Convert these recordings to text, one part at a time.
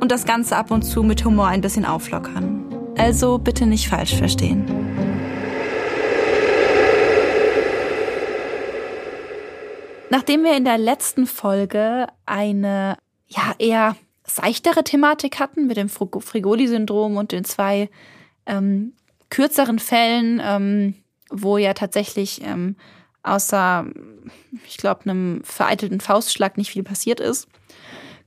und das Ganze ab und zu mit Humor ein bisschen auflockern. Also bitte nicht falsch verstehen. Nachdem wir in der letzten Folge eine ja eher seichtere Thematik hatten mit dem Frigoli-Syndrom und den zwei ähm, kürzeren Fällen, ähm, wo ja tatsächlich ähm, außer, ich glaube, einem vereitelten Faustschlag nicht viel passiert ist,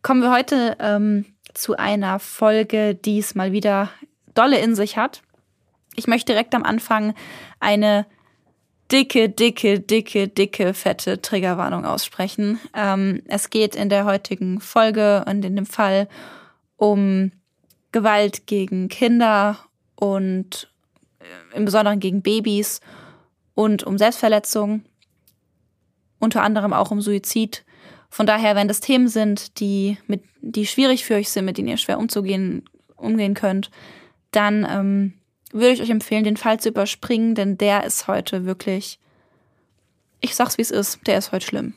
kommen wir heute ähm, zu einer Folge, die es mal wieder dolle in sich hat. Ich möchte direkt am Anfang eine dicke, dicke, dicke, dicke, fette Triggerwarnung aussprechen. Ähm, es geht in der heutigen Folge und in dem Fall um Gewalt gegen Kinder und äh, im Besonderen gegen Babys und um Selbstverletzung, unter anderem auch um Suizid von daher, wenn das Themen sind, die, mit, die schwierig für euch sind, mit denen ihr schwer umzugehen, umgehen könnt, dann ähm, würde ich euch empfehlen, den Fall zu überspringen, denn der ist heute wirklich, ich sag's wie es ist, der ist heute schlimm.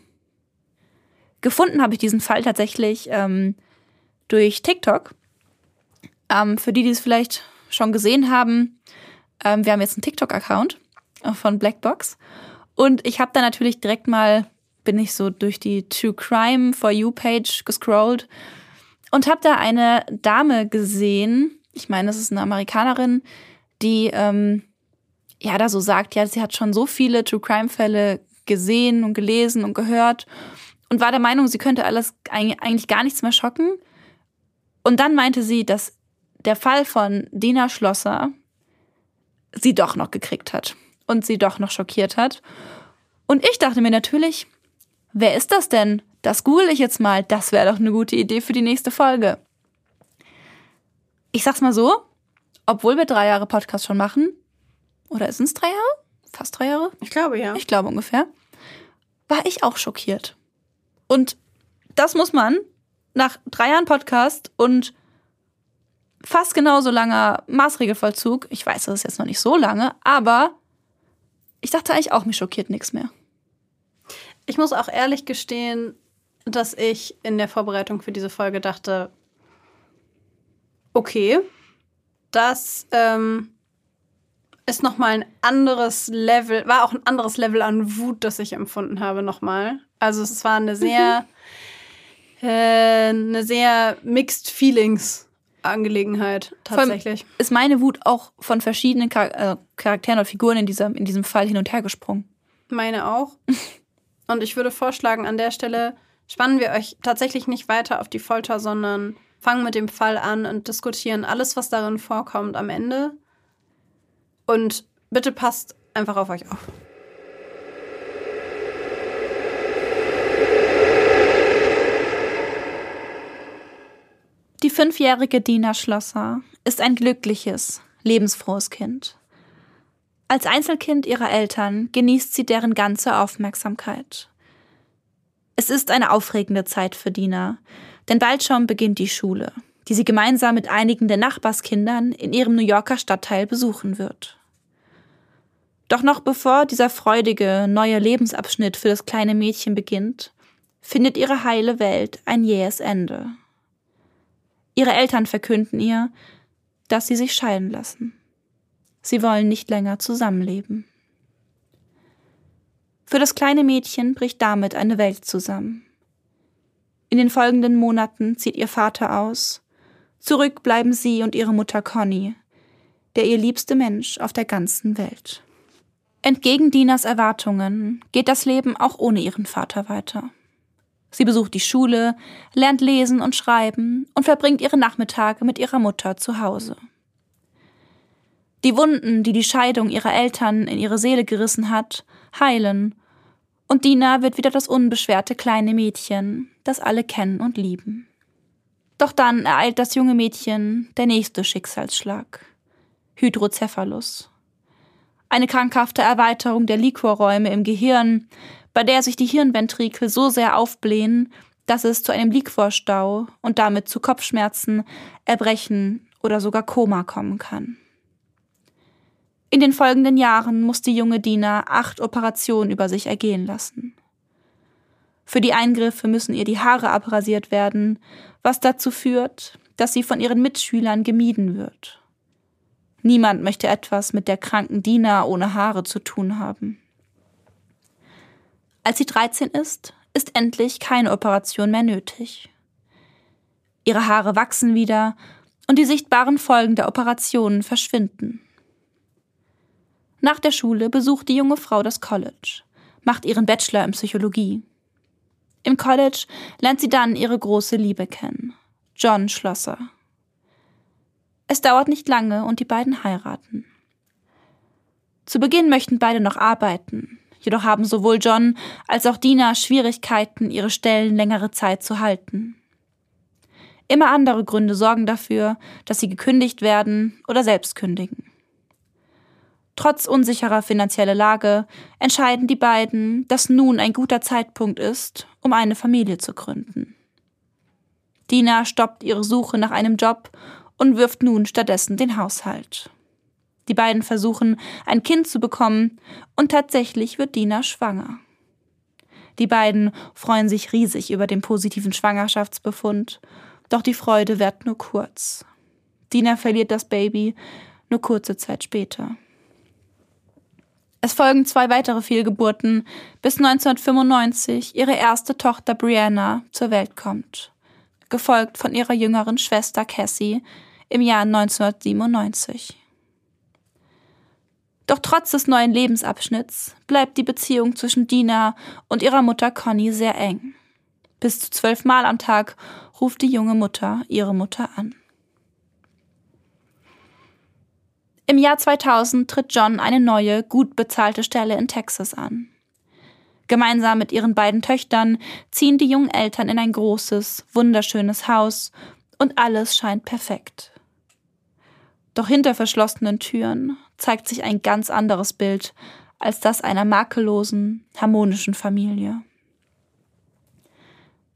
Gefunden habe ich diesen Fall tatsächlich ähm, durch TikTok. Ähm, für die, die es vielleicht schon gesehen haben, ähm, wir haben jetzt einen TikTok-Account von Blackbox. Und ich habe da natürlich direkt mal bin ich so durch die True Crime For You Page gescrollt und habe da eine Dame gesehen. Ich meine, das ist eine Amerikanerin, die ähm, ja da so sagt, ja, sie hat schon so viele True Crime Fälle gesehen und gelesen und gehört und war der Meinung, sie könnte alles eigentlich gar nichts mehr schocken. Und dann meinte sie, dass der Fall von Dina Schlosser sie doch noch gekriegt hat und sie doch noch schockiert hat. Und ich dachte mir natürlich, Wer ist das denn? Das google ich jetzt mal. Das wäre doch eine gute Idee für die nächste Folge. Ich sag's mal so, obwohl wir drei Jahre Podcast schon machen, oder sind es drei Jahre? Fast drei Jahre? Ich glaube ja. Ich glaube ungefähr. War ich auch schockiert. Und das muss man nach drei Jahren Podcast und fast genauso langer Maßregelvollzug, ich weiß, das ist jetzt noch nicht so lange, aber ich dachte eigentlich auch, mich schockiert nichts mehr. Ich muss auch ehrlich gestehen, dass ich in der Vorbereitung für diese Folge dachte, okay, das ähm, ist nochmal ein anderes Level, war auch ein anderes Level an Wut, das ich empfunden habe nochmal. Also es war eine sehr, mhm. äh, eine sehr mixed Feelings Angelegenheit tatsächlich. Ist meine Wut auch von verschiedenen äh, Charakteren oder Figuren in, dieser, in diesem Fall hin und her gesprungen? Meine auch. Und ich würde vorschlagen, an der Stelle spannen wir euch tatsächlich nicht weiter auf die Folter, sondern fangen mit dem Fall an und diskutieren alles, was darin vorkommt, am Ende. Und bitte passt einfach auf euch auf. Die fünfjährige Dina Schlosser ist ein glückliches, lebensfrohes Kind. Als Einzelkind ihrer Eltern genießt sie deren ganze Aufmerksamkeit. Es ist eine aufregende Zeit für Dina, denn bald schon beginnt die Schule, die sie gemeinsam mit einigen der Nachbarskindern in ihrem New Yorker Stadtteil besuchen wird. Doch noch bevor dieser freudige neue Lebensabschnitt für das kleine Mädchen beginnt, findet ihre heile Welt ein jähes Ende. Ihre Eltern verkünden ihr, dass sie sich scheiden lassen. Sie wollen nicht länger zusammenleben. Für das kleine Mädchen bricht damit eine Welt zusammen. In den folgenden Monaten zieht ihr Vater aus. Zurück bleiben sie und ihre Mutter Conny, der ihr liebste Mensch auf der ganzen Welt. Entgegen Dinas Erwartungen geht das Leben auch ohne ihren Vater weiter. Sie besucht die Schule, lernt lesen und schreiben und verbringt ihre Nachmittage mit ihrer Mutter zu Hause. Die Wunden, die die Scheidung ihrer Eltern in ihre Seele gerissen hat, heilen, und Dina wird wieder das unbeschwerte kleine Mädchen, das alle kennen und lieben. Doch dann ereilt das junge Mädchen der nächste Schicksalsschlag. Hydrocephalus. Eine krankhafte Erweiterung der Liquorräume im Gehirn, bei der sich die Hirnventrikel so sehr aufblähen, dass es zu einem Liquorstau und damit zu Kopfschmerzen, Erbrechen oder sogar Koma kommen kann. In den folgenden Jahren muss die junge Dina acht Operationen über sich ergehen lassen. Für die Eingriffe müssen ihr die Haare abrasiert werden, was dazu führt, dass sie von ihren Mitschülern gemieden wird. Niemand möchte etwas mit der kranken Dina ohne Haare zu tun haben. Als sie 13 ist, ist endlich keine Operation mehr nötig. Ihre Haare wachsen wieder und die sichtbaren Folgen der Operationen verschwinden. Nach der Schule besucht die junge Frau das College, macht ihren Bachelor in Psychologie. Im College lernt sie dann ihre große Liebe kennen, John Schlosser. Es dauert nicht lange und die beiden heiraten. Zu Beginn möchten beide noch arbeiten, jedoch haben sowohl John als auch Dina Schwierigkeiten, ihre Stellen längere Zeit zu halten. Immer andere Gründe sorgen dafür, dass sie gekündigt werden oder selbst kündigen. Trotz unsicherer finanzieller Lage entscheiden die beiden, dass nun ein guter Zeitpunkt ist, um eine Familie zu gründen. Dina stoppt ihre Suche nach einem Job und wirft nun stattdessen den Haushalt. Die beiden versuchen, ein Kind zu bekommen, und tatsächlich wird Dina schwanger. Die beiden freuen sich riesig über den positiven Schwangerschaftsbefund, doch die Freude währt nur kurz. Dina verliert das Baby nur kurze Zeit später. Es folgen zwei weitere Fehlgeburten, bis 1995 ihre erste Tochter Brianna zur Welt kommt, gefolgt von ihrer jüngeren Schwester Cassie im Jahr 1997. Doch trotz des neuen Lebensabschnitts bleibt die Beziehung zwischen Dina und ihrer Mutter Conny sehr eng. Bis zu zwölf Mal am Tag ruft die junge Mutter ihre Mutter an. Im Jahr 2000 tritt John eine neue, gut bezahlte Stelle in Texas an. Gemeinsam mit ihren beiden Töchtern ziehen die jungen Eltern in ein großes, wunderschönes Haus und alles scheint perfekt. Doch hinter verschlossenen Türen zeigt sich ein ganz anderes Bild als das einer makellosen, harmonischen Familie.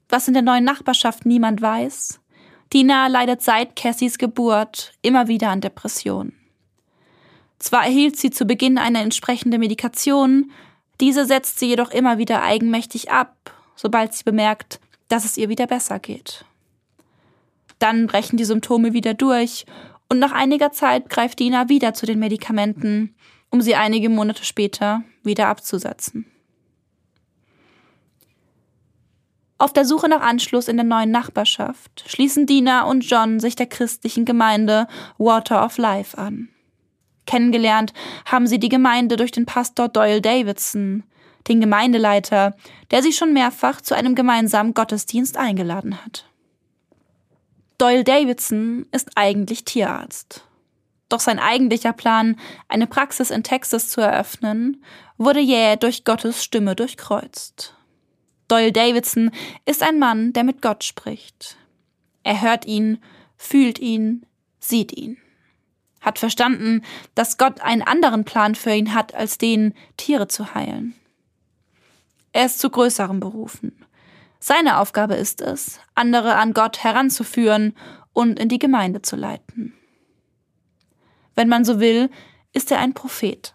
Was in der neuen Nachbarschaft niemand weiß, Dina leidet seit Cassies Geburt immer wieder an Depressionen. Zwar erhielt sie zu Beginn eine entsprechende Medikation, diese setzt sie jedoch immer wieder eigenmächtig ab, sobald sie bemerkt, dass es ihr wieder besser geht. Dann brechen die Symptome wieder durch und nach einiger Zeit greift Dina wieder zu den Medikamenten, um sie einige Monate später wieder abzusetzen. Auf der Suche nach Anschluss in der neuen Nachbarschaft schließen Dina und John sich der christlichen Gemeinde Water of Life an. Kennengelernt haben sie die Gemeinde durch den Pastor Doyle Davidson, den Gemeindeleiter, der sie schon mehrfach zu einem gemeinsamen Gottesdienst eingeladen hat. Doyle Davidson ist eigentlich Tierarzt. Doch sein eigentlicher Plan, eine Praxis in Texas zu eröffnen, wurde jäh durch Gottes Stimme durchkreuzt. Doyle Davidson ist ein Mann, der mit Gott spricht. Er hört ihn, fühlt ihn, sieht ihn hat verstanden, dass Gott einen anderen Plan für ihn hat, als den, Tiere zu heilen. Er ist zu größerem berufen. Seine Aufgabe ist es, andere an Gott heranzuführen und in die Gemeinde zu leiten. Wenn man so will, ist er ein Prophet.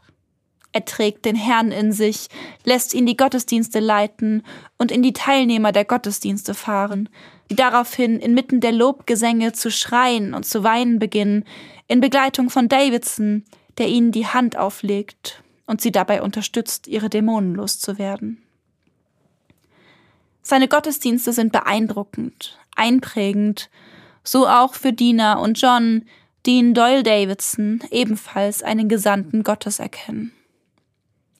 Er trägt den Herrn in sich, lässt ihn die Gottesdienste leiten und in die Teilnehmer der Gottesdienste fahren, die daraufhin inmitten der Lobgesänge zu schreien und zu weinen beginnen, in Begleitung von Davidson, der ihnen die Hand auflegt und sie dabei unterstützt, ihre Dämonen loszuwerden. Seine Gottesdienste sind beeindruckend, einprägend, so auch für Dina und John, die in Doyle Davidson ebenfalls einen Gesandten Gottes erkennen.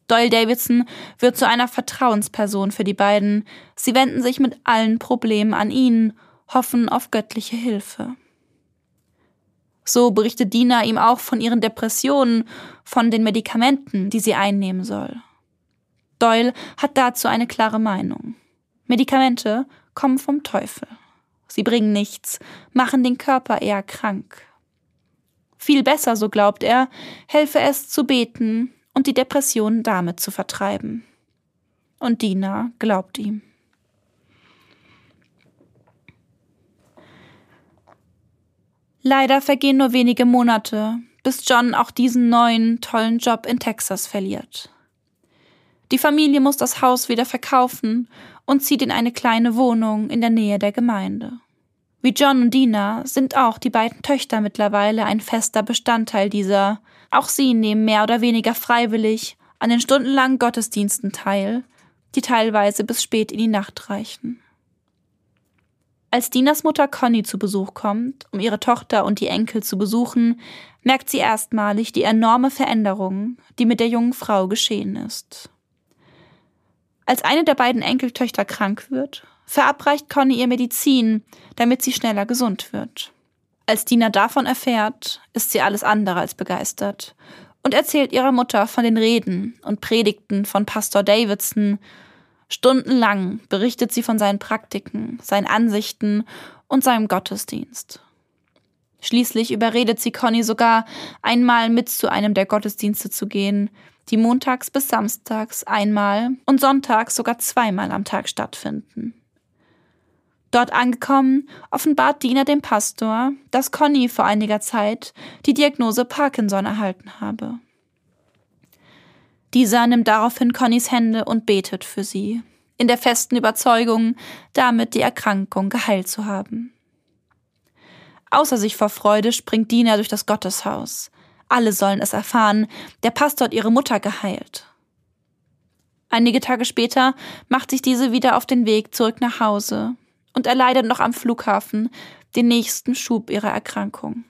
Doyle Davidson wird zu einer Vertrauensperson für die beiden. Sie wenden sich mit allen Problemen an ihn, hoffen auf göttliche Hilfe. So berichtet Dina ihm auch von ihren Depressionen, von den Medikamenten, die sie einnehmen soll. Doyle hat dazu eine klare Meinung. Medikamente kommen vom Teufel. Sie bringen nichts, machen den Körper eher krank. Viel besser, so glaubt er, helfe es zu beten und die Depressionen damit zu vertreiben. Und Dina glaubt ihm. Leider vergehen nur wenige Monate, bis John auch diesen neuen, tollen Job in Texas verliert. Die Familie muss das Haus wieder verkaufen und zieht in eine kleine Wohnung in der Nähe der Gemeinde. Wie John und Dina sind auch die beiden Töchter mittlerweile ein fester Bestandteil dieser. Auch sie nehmen mehr oder weniger freiwillig an den stundenlangen Gottesdiensten teil, die teilweise bis spät in die Nacht reichen. Als Dinas Mutter Conny zu Besuch kommt, um ihre Tochter und die Enkel zu besuchen, merkt sie erstmalig die enorme Veränderung, die mit der jungen Frau geschehen ist. Als eine der beiden Enkeltöchter krank wird, verabreicht Conny ihr Medizin, damit sie schneller gesund wird. Als Dina davon erfährt, ist sie alles andere als begeistert und erzählt ihrer Mutter von den Reden und Predigten von Pastor Davidson Stundenlang berichtet sie von seinen Praktiken, seinen Ansichten und seinem Gottesdienst. Schließlich überredet sie Conny sogar, einmal mit zu einem der Gottesdienste zu gehen, die montags bis samstags einmal und sonntags sogar zweimal am Tag stattfinden. Dort angekommen, offenbart Dina dem Pastor, dass Conny vor einiger Zeit die Diagnose Parkinson erhalten habe. Dieser nimmt daraufhin Connys Hände und betet für sie, in der festen Überzeugung, damit die Erkrankung geheilt zu haben. Außer sich vor Freude springt Dina durch das Gotteshaus. Alle sollen es erfahren, der Pastor hat ihre Mutter geheilt. Einige Tage später macht sich diese wieder auf den Weg zurück nach Hause und erleidet noch am Flughafen den nächsten Schub ihrer Erkrankung.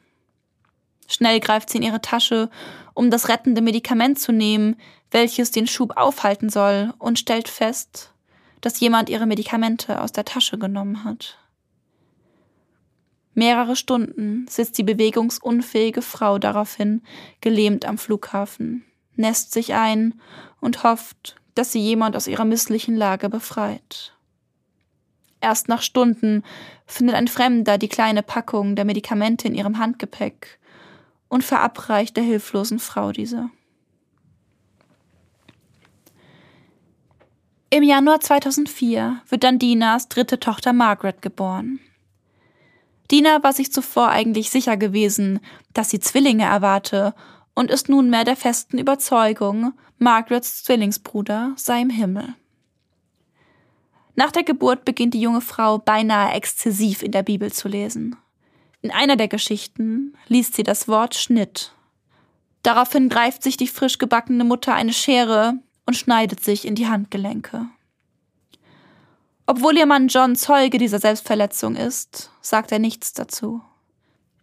Schnell greift sie in ihre Tasche, um das rettende Medikament zu nehmen, welches den Schub aufhalten soll, und stellt fest, dass jemand ihre Medikamente aus der Tasche genommen hat. Mehrere Stunden sitzt die bewegungsunfähige Frau daraufhin gelähmt am Flughafen, nässt sich ein und hofft, dass sie jemand aus ihrer misslichen Lage befreit. Erst nach Stunden findet ein Fremder die kleine Packung der Medikamente in ihrem Handgepäck und verabreicht der hilflosen Frau diese. Im Januar 2004 wird dann Dinas dritte Tochter Margaret geboren. Dina war sich zuvor eigentlich sicher gewesen, dass sie Zwillinge erwarte und ist nunmehr der festen Überzeugung, Margarets Zwillingsbruder sei im Himmel. Nach der Geburt beginnt die junge Frau beinahe exzessiv in der Bibel zu lesen. In einer der Geschichten liest sie das Wort Schnitt. Daraufhin greift sich die frisch gebackene Mutter eine Schere und schneidet sich in die Handgelenke. Obwohl ihr Mann John Zeuge dieser Selbstverletzung ist, sagt er nichts dazu.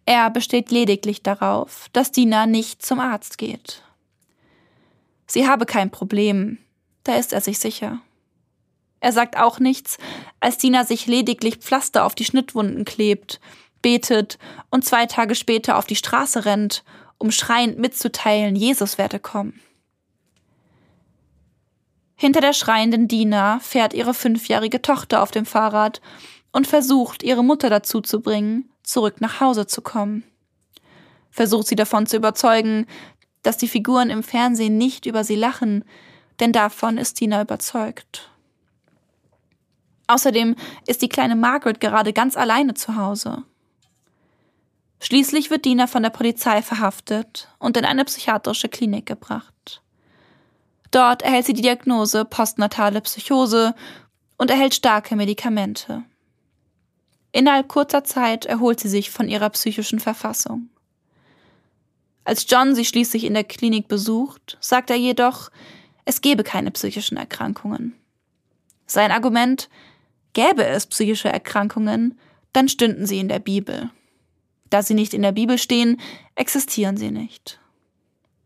Er besteht lediglich darauf, dass Dina nicht zum Arzt geht. Sie habe kein Problem, da ist er sich sicher. Er sagt auch nichts, als Dina sich lediglich Pflaster auf die Schnittwunden klebt betet und zwei Tage später auf die Straße rennt, um schreiend mitzuteilen, Jesus werde kommen. Hinter der schreienden Dina fährt ihre fünfjährige Tochter auf dem Fahrrad und versucht, ihre Mutter dazu zu bringen, zurück nach Hause zu kommen. Versucht sie davon zu überzeugen, dass die Figuren im Fernsehen nicht über sie lachen, denn davon ist Dina überzeugt. Außerdem ist die kleine Margaret gerade ganz alleine zu Hause. Schließlich wird Dina von der Polizei verhaftet und in eine psychiatrische Klinik gebracht. Dort erhält sie die Diagnose postnatale Psychose und erhält starke Medikamente. Innerhalb kurzer Zeit erholt sie sich von ihrer psychischen Verfassung. Als John sie schließlich in der Klinik besucht, sagt er jedoch, es gebe keine psychischen Erkrankungen. Sein Argument, gäbe es psychische Erkrankungen, dann stünden sie in der Bibel. Da sie nicht in der Bibel stehen, existieren sie nicht.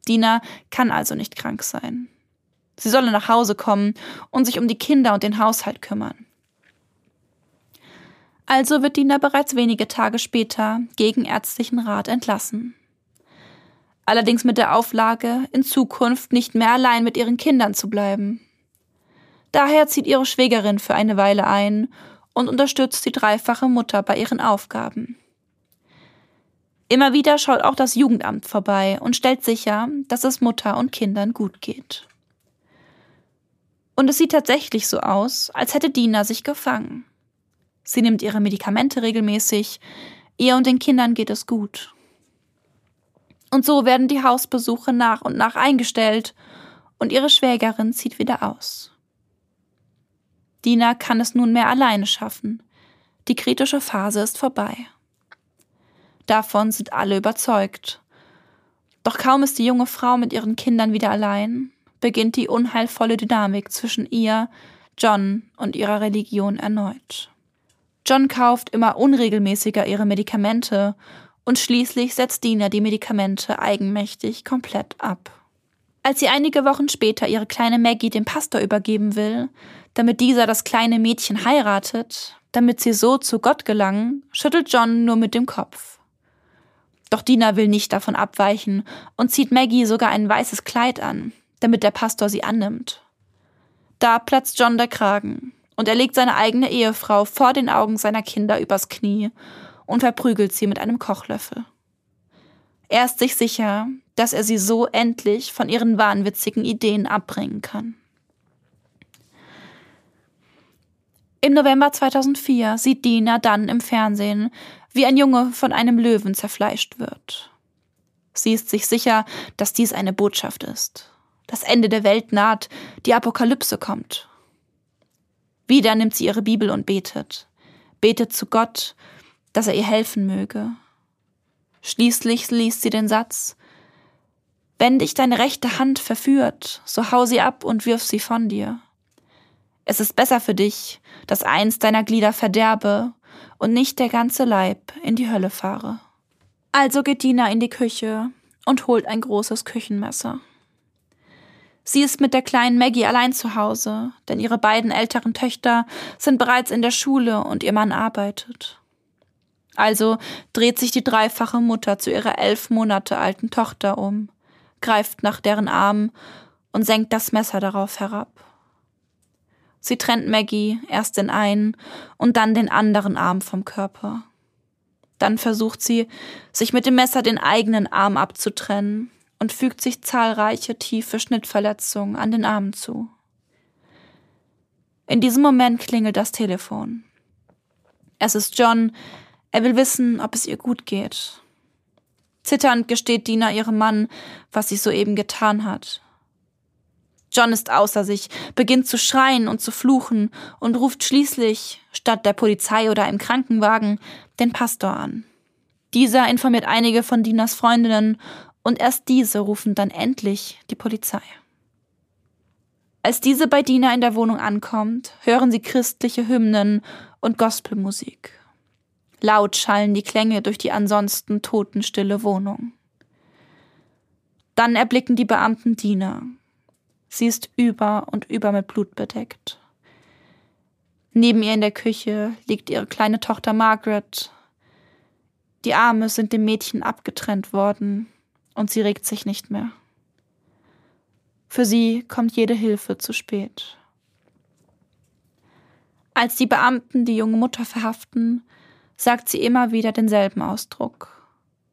Dina kann also nicht krank sein. Sie solle nach Hause kommen und sich um die Kinder und den Haushalt kümmern. Also wird Dina bereits wenige Tage später gegen ärztlichen Rat entlassen. Allerdings mit der Auflage, in Zukunft nicht mehr allein mit ihren Kindern zu bleiben. Daher zieht ihre Schwägerin für eine Weile ein und unterstützt die dreifache Mutter bei ihren Aufgaben. Immer wieder schaut auch das Jugendamt vorbei und stellt sicher, dass es Mutter und Kindern gut geht. Und es sieht tatsächlich so aus, als hätte Dina sich gefangen. Sie nimmt ihre Medikamente regelmäßig, ihr und den Kindern geht es gut. Und so werden die Hausbesuche nach und nach eingestellt und ihre Schwägerin zieht wieder aus. Dina kann es nunmehr alleine schaffen. Die kritische Phase ist vorbei. Davon sind alle überzeugt. Doch kaum ist die junge Frau mit ihren Kindern wieder allein, beginnt die unheilvolle Dynamik zwischen ihr, John und ihrer Religion erneut. John kauft immer unregelmäßiger ihre Medikamente und schließlich setzt Dina die Medikamente eigenmächtig komplett ab. Als sie einige Wochen später ihre kleine Maggie dem Pastor übergeben will, damit dieser das kleine Mädchen heiratet, damit sie so zu Gott gelangen, schüttelt John nur mit dem Kopf. Doch Dina will nicht davon abweichen und zieht Maggie sogar ein weißes Kleid an, damit der Pastor sie annimmt. Da platzt John der Kragen und er legt seine eigene Ehefrau vor den Augen seiner Kinder übers Knie und verprügelt sie mit einem Kochlöffel. Er ist sich sicher, dass er sie so endlich von ihren wahnwitzigen Ideen abbringen kann. Im November 2004 sieht Dina dann im Fernsehen, wie ein Junge von einem Löwen zerfleischt wird. Sie ist sich sicher, dass dies eine Botschaft ist. Das Ende der Welt naht, die Apokalypse kommt. Wieder nimmt sie ihre Bibel und betet. Betet zu Gott, dass er ihr helfen möge. Schließlich liest sie den Satz Wenn dich deine rechte Hand verführt, so hau sie ab und wirf sie von dir. Es ist besser für dich, dass eins deiner Glieder verderbe und nicht der ganze Leib in die Hölle fahre. Also geht Dina in die Küche und holt ein großes Küchenmesser. Sie ist mit der kleinen Maggie allein zu Hause, denn ihre beiden älteren Töchter sind bereits in der Schule und ihr Mann arbeitet. Also dreht sich die dreifache Mutter zu ihrer elf Monate alten Tochter um, greift nach deren Arm und senkt das Messer darauf herab. Sie trennt Maggie erst den einen und dann den anderen Arm vom Körper. Dann versucht sie, sich mit dem Messer den eigenen Arm abzutrennen und fügt sich zahlreiche tiefe Schnittverletzungen an den Armen zu. In diesem Moment klingelt das Telefon. Es ist John. Er will wissen, ob es ihr gut geht. Zitternd gesteht Dina ihrem Mann, was sie soeben getan hat. John ist außer sich, beginnt zu schreien und zu fluchen und ruft schließlich, statt der Polizei oder einem Krankenwagen, den Pastor an. Dieser informiert einige von Dinas Freundinnen und erst diese rufen dann endlich die Polizei. Als diese bei Dina in der Wohnung ankommt, hören sie christliche Hymnen und Gospelmusik. Laut schallen die Klänge durch die ansonsten totenstille Wohnung. Dann erblicken die Beamten Dina, Sie ist über und über mit Blut bedeckt. Neben ihr in der Küche liegt ihre kleine Tochter Margaret. Die Arme sind dem Mädchen abgetrennt worden und sie regt sich nicht mehr. Für sie kommt jede Hilfe zu spät. Als die Beamten die junge Mutter verhaften, sagt sie immer wieder denselben Ausdruck.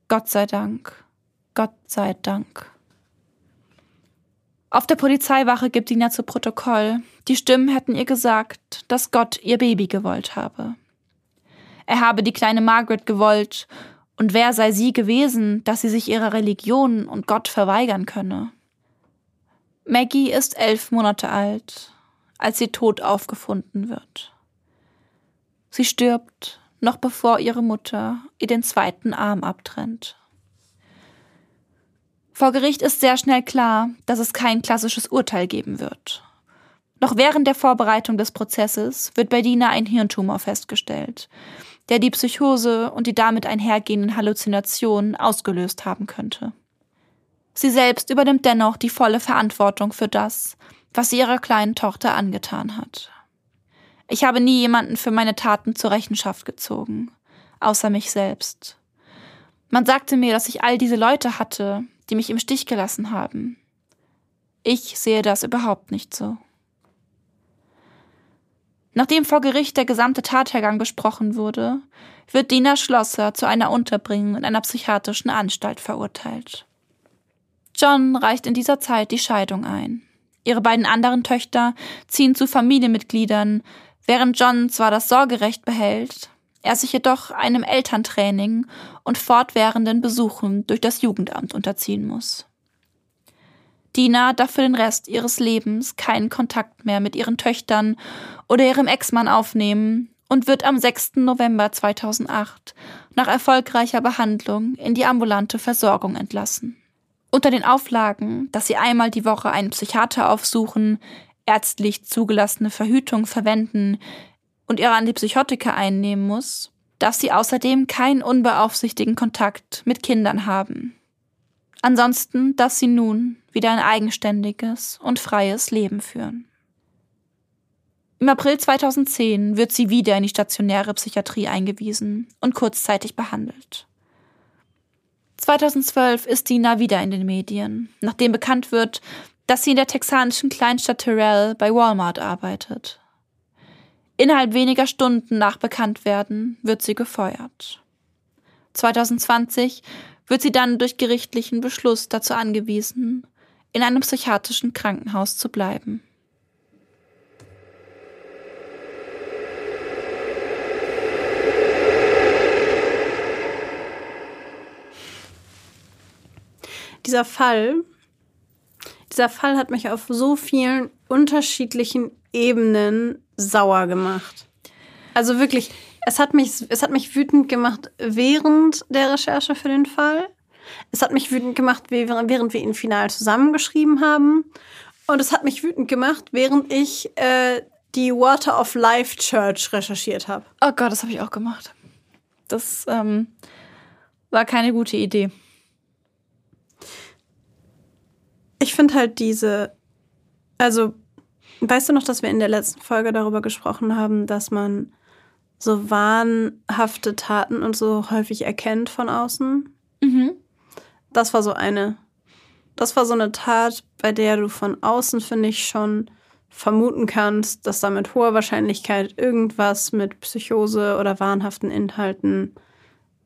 Gott sei Dank, Gott sei Dank. Auf der Polizeiwache gibt Dina zu Protokoll, die Stimmen hätten ihr gesagt, dass Gott ihr Baby gewollt habe. Er habe die kleine Margaret gewollt, und wer sei sie gewesen, dass sie sich ihrer Religion und Gott verweigern könne? Maggie ist elf Monate alt, als sie tot aufgefunden wird. Sie stirbt, noch bevor ihre Mutter ihr den zweiten Arm abtrennt. Vor Gericht ist sehr schnell klar, dass es kein klassisches Urteil geben wird. Noch während der Vorbereitung des Prozesses wird bei Dina ein Hirntumor festgestellt. Der die Psychose und die damit einhergehenden Halluzinationen ausgelöst haben könnte. Sie selbst übernimmt dennoch die volle Verantwortung für das, was sie ihrer kleinen Tochter angetan hat. Ich habe nie jemanden für meine Taten zur Rechenschaft gezogen, außer mich selbst. Man sagte mir, dass ich all diese Leute hatte, die mich im Stich gelassen haben. Ich sehe das überhaupt nicht so. Nachdem vor Gericht der gesamte Tathergang besprochen wurde, wird Dina Schlosser zu einer Unterbringung in einer psychiatrischen Anstalt verurteilt. John reicht in dieser Zeit die Scheidung ein. Ihre beiden anderen Töchter ziehen zu Familienmitgliedern, während John zwar das Sorgerecht behält, er sich jedoch einem Elterntraining und fortwährenden Besuchen durch das Jugendamt unterziehen muss. Dina darf für den Rest ihres Lebens keinen Kontakt mehr mit ihren Töchtern oder ihrem Ex-Mann aufnehmen und wird am 6. November 2008 nach erfolgreicher Behandlung in die ambulante Versorgung entlassen. Unter den Auflagen, dass sie einmal die Woche einen Psychiater aufsuchen, ärztlich zugelassene Verhütung verwenden und ihre Antipsychotika einnehmen muss, darf sie außerdem keinen unbeaufsichtigten Kontakt mit Kindern haben. Ansonsten darf sie nun wieder ein eigenständiges und freies Leben führen. Im April 2010 wird sie wieder in die stationäre Psychiatrie eingewiesen und kurzzeitig behandelt. 2012 ist Dina wieder in den Medien, nachdem bekannt wird, dass sie in der texanischen Kleinstadt Terrell bei Walmart arbeitet. Innerhalb weniger Stunden nach Bekanntwerden wird sie gefeuert. 2020 wird sie dann durch gerichtlichen Beschluss dazu angewiesen, in einem psychiatrischen Krankenhaus zu bleiben. Dieser Fall, dieser Fall hat mich auf so vielen unterschiedlichen Ebenen sauer gemacht. Also wirklich, es hat mich, es hat mich wütend gemacht während der Recherche für den Fall. Es hat mich wütend gemacht, während wir ihn final zusammengeschrieben haben. Und es hat mich wütend gemacht, während ich äh, die Water of Life Church recherchiert habe. Oh Gott, das habe ich auch gemacht. Das ähm, war keine gute Idee. Ich finde halt diese, also weißt du noch, dass wir in der letzten Folge darüber gesprochen haben, dass man so wahnhafte Taten und so häufig erkennt von außen? Mhm. Das war so eine. Das war so eine Tat, bei der du von außen, finde ich, schon vermuten kannst, dass da mit hoher Wahrscheinlichkeit irgendwas mit Psychose oder wahnhaften Inhalten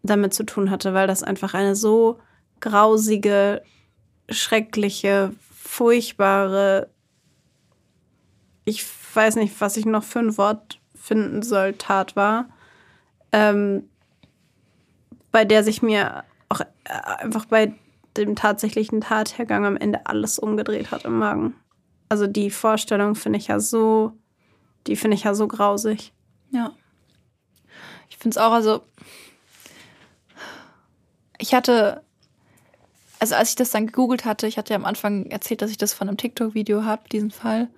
damit zu tun hatte, weil das einfach eine so grausige, schreckliche, furchtbare, ich weiß nicht, was ich noch für ein Wort finden soll, Tat war, ähm, bei der sich mir einfach bei dem tatsächlichen Tathergang am Ende alles umgedreht hat im Magen. Also die Vorstellung finde ich ja so, die finde ich ja so grausig. Ja. Ich finde es auch, also ich hatte, also als ich das dann gegoogelt hatte, ich hatte ja am Anfang erzählt, dass ich das von einem TikTok-Video habe, diesen Fall.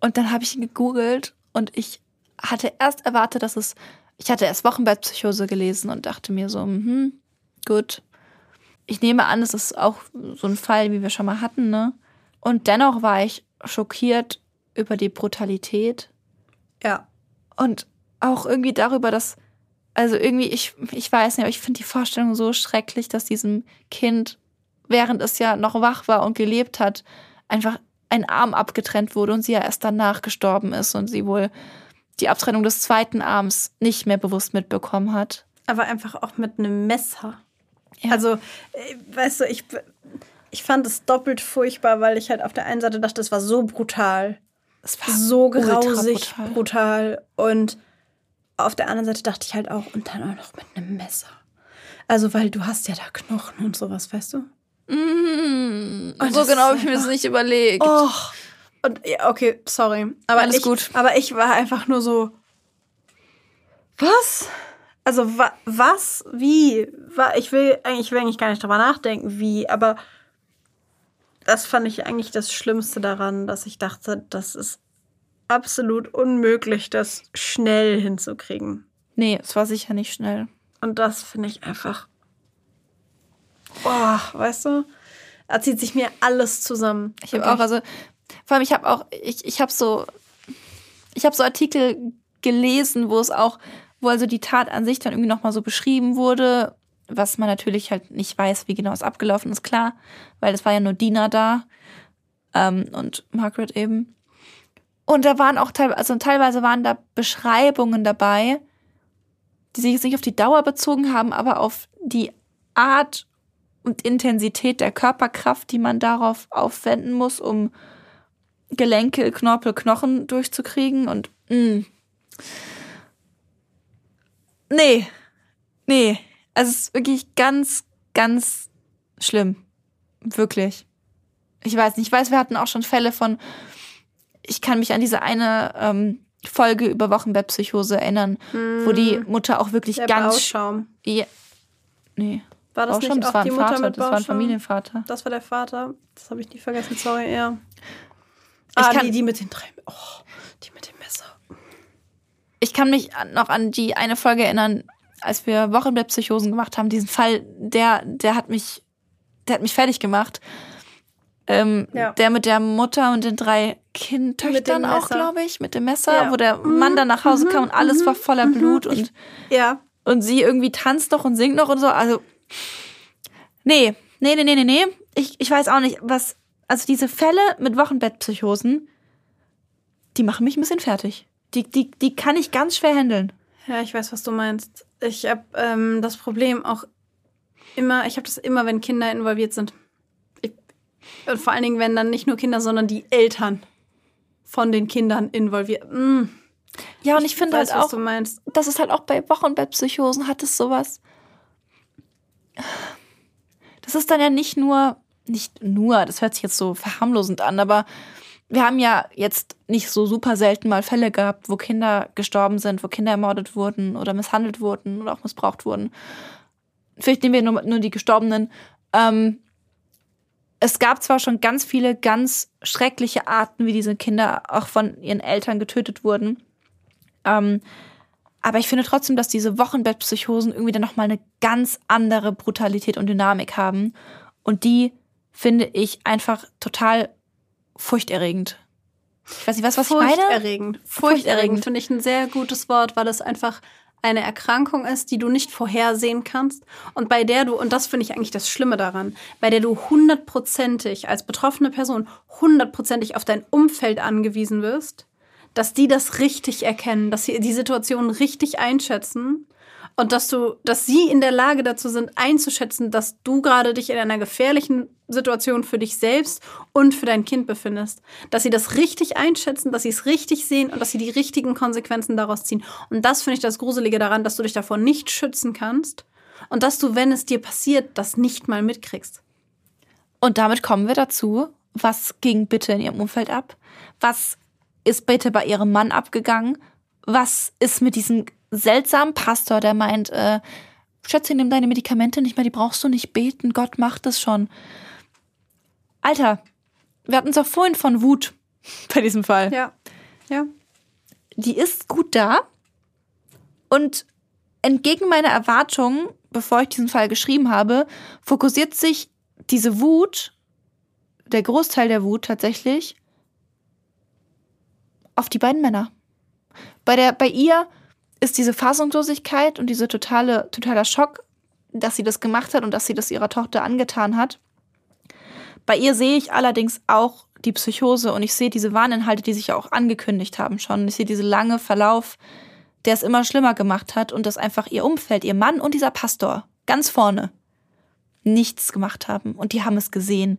Und dann habe ich ihn gegoogelt und ich hatte erst erwartet, dass es, ich hatte erst Wochenbettpsychose gelesen und dachte mir so, hm, gut. Ich nehme an, es ist auch so ein Fall, wie wir schon mal hatten, ne? Und dennoch war ich schockiert über die Brutalität. Ja. Und auch irgendwie darüber, dass, also irgendwie, ich, ich weiß nicht, aber ich finde die Vorstellung so schrecklich, dass diesem Kind, während es ja noch wach war und gelebt hat, einfach ein Arm abgetrennt wurde und sie ja erst danach gestorben ist und sie wohl die Abtrennung des zweiten Arms nicht mehr bewusst mitbekommen hat. Aber einfach auch mit einem Messer. Ja. Also, äh, weißt du, ich, ich fand es doppelt furchtbar, weil ich halt auf der einen Seite dachte, es war so brutal. Es war so grausig brutal. brutal. Und auf der anderen Seite dachte ich halt auch, und dann auch noch mit einem Messer. Also, weil du hast ja da Knochen und sowas, weißt du? Mm, so genau habe ich mir das nicht überlegt. Oh. Und ja, okay, sorry. Aber Alles ich, gut. Aber ich war einfach nur so. Was? Also wa was? Wie? Ich will eigentlich will eigentlich gar nicht drüber nachdenken, wie, aber das fand ich eigentlich das Schlimmste daran, dass ich dachte, das ist absolut unmöglich, das schnell hinzukriegen. Nee, es war sicher nicht schnell. Und das finde ich einfach. Boah, weißt du? Da zieht sich mir alles zusammen. Ich habe auch, also, vor allem, ich habe auch, ich, ich habe so, ich habe so Artikel gelesen, wo es auch, wo also die Tat an sich dann irgendwie nochmal so beschrieben wurde, was man natürlich halt nicht weiß, wie genau es abgelaufen ist, klar, weil es war ja nur Dina da ähm, und Margaret eben. Und da waren auch teilweise, also teilweise waren da Beschreibungen dabei, die sich jetzt nicht auf die Dauer bezogen haben, aber auf die Art und Intensität der Körperkraft, die man darauf aufwenden muss, um Gelenke, Knorpel, Knochen durchzukriegen und mh. Nee, nee, also es ist wirklich ganz, ganz schlimm, wirklich. Ich weiß nicht, ich weiß, wir hatten auch schon Fälle von, ich kann mich an diese eine ähm, Folge über Wochenbettpsychose erinnern, mm. wo die hm. Mutter auch wirklich Der ganz. Bauschaum. Ja, nee. War das Bauschaum, nicht das auch war die ein Mutter Vater, mit das war ein Bauschaum? Familienvater. Das war der Vater. Das habe ich nie vergessen, sorry, ja. Ich Ah, kann- die, die mit den drei. Oh, die mit dem Messer. Ich kann mich noch an die eine Folge erinnern, als wir Wochenbettpsychosen gemacht haben. Diesen Fall, der, der hat mich, der hat mich fertig gemacht. Ähm, Ja. Der mit der Mutter und den drei Kindtöchtern auch, glaube ich, mit dem Messer, Ja. wo der Mann dann nach Hause kam und alles war voller Blut und, Ja. und sie irgendwie tanzt noch und singt noch und so. Also, nee, nee, nee, nee, nee, nee. Ich, ich weiß auch nicht, was, also diese Fälle mit Wochenbettpsychosen, die machen mich ein bisschen fertig. Die, die, die kann ich ganz schwer handeln. Ja, ich weiß, was du meinst. Ich habe ähm, das Problem auch immer, ich habe das immer, wenn Kinder involviert sind. Ich, und vor allen Dingen, wenn dann nicht nur Kinder, sondern die Eltern von den Kindern involviert. Mm, Ja, und ich, finde weiß, halt was auch, du meinst. das ist halt auch bei Wochenbettpsychosen hat es sowas. Das ist dann ja nicht nur, nicht nur, das hört sich jetzt so verharmlosend an, aber wir haben ja jetzt nicht so super selten mal Fälle gehabt, wo Kinder gestorben sind, wo Kinder ermordet wurden oder misshandelt wurden oder auch missbraucht wurden. Vielleicht nehmen wir nur, nur die Gestorbenen. Ähm, es gab zwar schon ganz viele ganz schreckliche Arten, wie diese Kinder auch von ihren Eltern getötet wurden. Ähm, aber ich finde trotzdem, dass diese Wochenbettpsychosen irgendwie dann nochmal eine ganz andere Brutalität und Dynamik haben. Und die finde ich einfach total furchterregend. Ich weiß nicht, was, was ich meine? Furchterregend. Furchterregend. finde ich ein sehr gutes Wort, weil es einfach eine Erkrankung ist, die du nicht vorhersehen kannst und bei der du, und das finde ich eigentlich das Schlimme daran, bei der du hundertprozentig als betroffene Person hundertprozentig auf dein Umfeld angewiesen wirst, dass die das richtig erkennen, dass sie die Situation richtig einschätzen und dass du, dass sie in der Lage dazu sind, einzuschätzen, dass du gerade dich in einer gefährlichen Situation für dich selbst und für dein Kind befindest. Dass sie das richtig einschätzen, dass sie es richtig sehen und dass sie die richtigen Konsequenzen daraus ziehen. Und das finde ich das Gruselige daran, dass du dich davor nicht schützen kannst und dass du, wenn es dir passiert, das nicht mal mitkriegst. Und damit kommen wir dazu, was ging bitte in ihrem Umfeld ab? Was ist bitte bei ihrem Mann abgegangen? Was ist mit diesem seltsamen Pastor, der meint, äh, Schätze, nimm deine Medikamente nicht mehr, die brauchst du nicht beten, Gott macht es schon. Alter, wir hatten es auch vorhin von Wut bei diesem Fall. Ja. Ja. die ist gut da. Und entgegen meiner Erwartungen, bevor ich diesen Fall geschrieben habe, fokussiert sich diese Wut, der Großteil der Wut tatsächlich, auf die beiden Männer. Bei, der, bei ihr ist diese Fassungslosigkeit und dieser totale, totaler Schock, dass sie das gemacht hat und dass sie das ihrer Tochter angetan hat. Bei ihr sehe ich allerdings auch die Psychose und ich sehe diese Warninhalte, die sich ja auch angekündigt haben schon. Ich sehe diesen lange Verlauf, der es immer schlimmer gemacht hat und dass einfach ihr Umfeld, ihr Mann und dieser Pastor ganz vorne nichts gemacht haben und die haben es gesehen.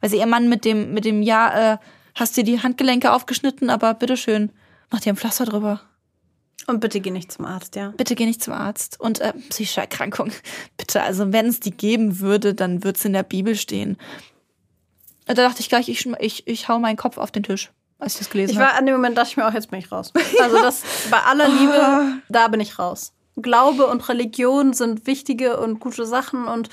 Weil sie ihr Mann mit dem, mit dem Ja, äh, hast dir die Handgelenke aufgeschnitten, aber bitteschön, mach dir ein Pflaster drüber. Und bitte geh nicht zum Arzt, ja. Bitte geh nicht zum Arzt. Und äh, psychische Erkrankung. Bitte, also wenn es die geben würde, dann wird es in der Bibel stehen. Da dachte ich gleich, ich, ich, ich hau meinen Kopf auf den Tisch, als ich das gelesen Ich habe. war an dem Moment, dachte ich mir auch, jetzt bin ich raus. Also das bei aller Liebe, da bin ich raus. Glaube und Religion sind wichtige und gute Sachen und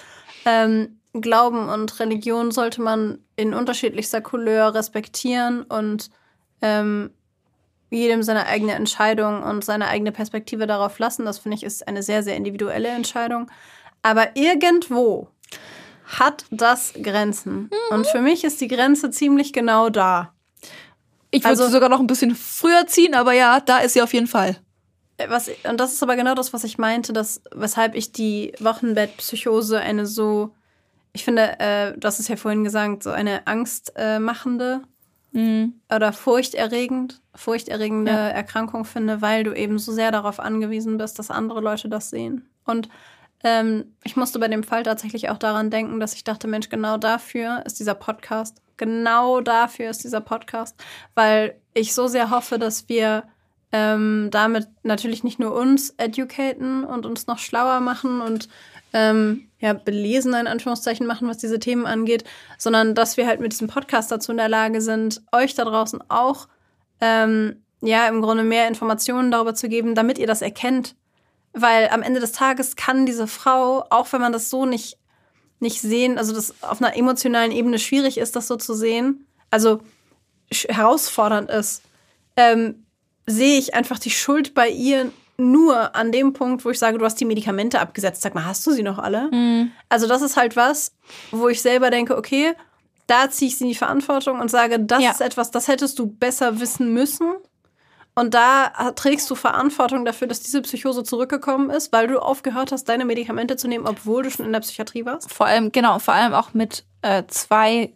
ähm, Glauben und Religion sollte man in unterschiedlichster Couleur respektieren und ähm, jedem seine eigene Entscheidung und seine eigene Perspektive darauf lassen. Das finde ich ist eine sehr, sehr individuelle Entscheidung. Aber irgendwo hat das Grenzen. Mhm. Und für mich ist die Grenze ziemlich genau da. Ich würde also, sie sogar noch ein bisschen früher ziehen, aber ja, da ist sie auf jeden Fall. Was, und das ist aber genau das, was ich meinte, dass, weshalb ich die Wochenbettpsychose eine so, ich finde, äh, das ist ja vorhin gesagt, so eine angstmachende äh, mhm. oder furchterregend, furchterregende ja. Erkrankung finde, weil du eben so sehr darauf angewiesen bist, dass andere Leute das sehen. Und ähm, ich musste bei dem Fall tatsächlich auch daran denken, dass ich dachte, Mensch, genau dafür ist dieser Podcast. Genau dafür ist dieser Podcast, weil ich so sehr hoffe, dass wir ähm, damit natürlich nicht nur uns educaten und uns noch schlauer machen und ähm, ja, belesen in Anführungszeichen machen, was diese Themen angeht, sondern dass wir halt mit diesem Podcast dazu in der Lage sind, euch da draußen auch ähm, ja im Grunde mehr Informationen darüber zu geben, damit ihr das erkennt, weil am Ende des Tages kann diese Frau, auch wenn man das so nicht, nicht sehen, also das auf einer emotionalen Ebene schwierig ist, das so zu sehen, also herausfordernd ist, ähm, sehe ich einfach die Schuld bei ihr nur an dem Punkt, wo ich sage, du hast die Medikamente abgesetzt. Sag mal, hast du sie noch alle? Mhm. Also das ist halt was, wo ich selber denke, okay, da ziehe ich sie in die Verantwortung und sage, das ja. ist etwas, das hättest du besser wissen müssen. Und da trägst du Verantwortung dafür, dass diese Psychose zurückgekommen ist, weil du aufgehört hast, deine Medikamente zu nehmen, obwohl du schon in der Psychiatrie warst? Vor allem, genau, vor allem auch mit äh, zwei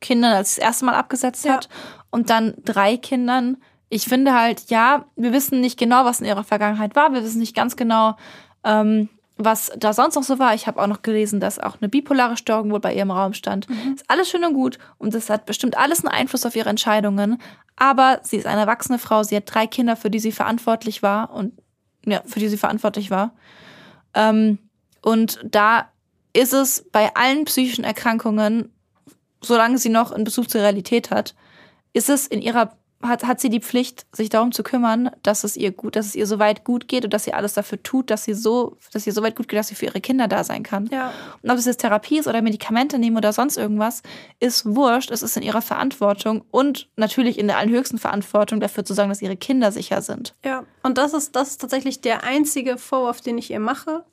Kindern, als es das erste Mal abgesetzt ja. hat und dann drei Kindern. Ich finde halt, ja, wir wissen nicht genau, was in ihrer Vergangenheit war. Wir wissen nicht ganz genau, ähm, was da sonst noch so war. Ich habe auch noch gelesen, dass auch eine bipolare Störung wohl bei ihr im Raum stand. Mhm. Ist alles schön und gut und das hat bestimmt alles einen Einfluss auf ihre Entscheidungen. Aber sie ist eine erwachsene Frau, sie hat drei Kinder, für die sie verantwortlich war und ja, für die sie verantwortlich war. Ähm, und da ist es bei allen psychischen Erkrankungen, solange sie noch einen Bezug zur Realität hat, ist es in ihrer hat, hat sie die Pflicht, sich darum zu kümmern, dass es ihr gut, dass es ihr so weit gut geht und dass sie alles dafür tut, dass sie so, dass ihr so weit gut geht, dass sie für ihre Kinder da sein kann. Ja. Und ob es jetzt Therapie ist oder Medikamente nehmen oder sonst irgendwas, ist wurscht. Es ist in ihrer Verantwortung und natürlich in der allerhöchsten Verantwortung dafür zu sorgen, dass ihre Kinder sicher sind. Ja. Und das ist, das ist tatsächlich der einzige Vorwurf, den ich ihr mache,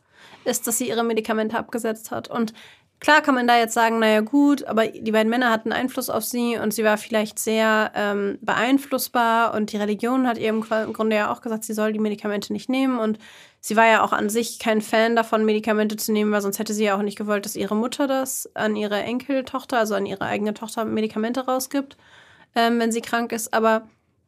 ist, dass sie ihre Medikamente abgesetzt hat. Und Klar kann man da jetzt sagen, naja gut, aber die beiden Männer hatten Einfluss auf sie und sie war vielleicht sehr ähm, beeinflussbar und die Religion hat ihr im Grunde ja auch gesagt, sie soll die Medikamente nicht nehmen und sie war ja auch an sich kein Fan davon, Medikamente zu nehmen, weil sonst hätte sie ja auch nicht gewollt, dass ihre Mutter das an ihre Enkeltochter, also an ihre eigene Tochter Medikamente rausgibt, ähm, wenn sie krank ist. Aber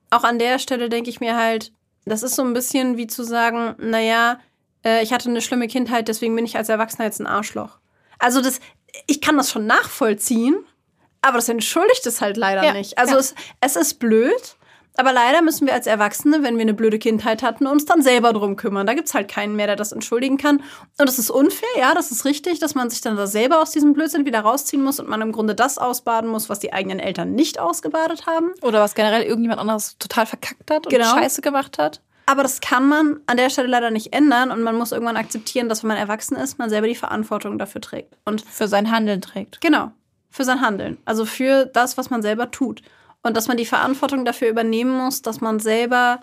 auch an der Stelle denke ich mir halt, das ist so ein bisschen wie zu sagen, naja, äh, ich hatte eine schlimme Kindheit, deswegen bin ich als Erwachsener jetzt ein Arschloch. Also das, ich kann das schon nachvollziehen, aber das entschuldigt es halt leider ja, nicht. Also ja. es, es ist blöd, aber leider müssen wir als Erwachsene, wenn wir eine blöde Kindheit hatten, uns dann selber drum kümmern. Da gibt es halt keinen mehr, der das entschuldigen kann. Und das ist unfair, ja, das ist richtig, dass man sich dann da selber aus diesem Blödsinn wieder rausziehen muss und man im Grunde das ausbaden muss, was die eigenen Eltern nicht ausgebadet haben. Oder was generell irgendjemand anderes total verkackt hat und genau. Scheiße gemacht hat. Aber das kann man an der Stelle leider nicht ändern und man muss irgendwann akzeptieren, dass wenn man erwachsen ist, man selber die Verantwortung dafür trägt. Und für sein Handeln trägt. Genau. Für sein Handeln. Also für das, was man selber tut. Und dass man die Verantwortung dafür übernehmen muss, dass man selber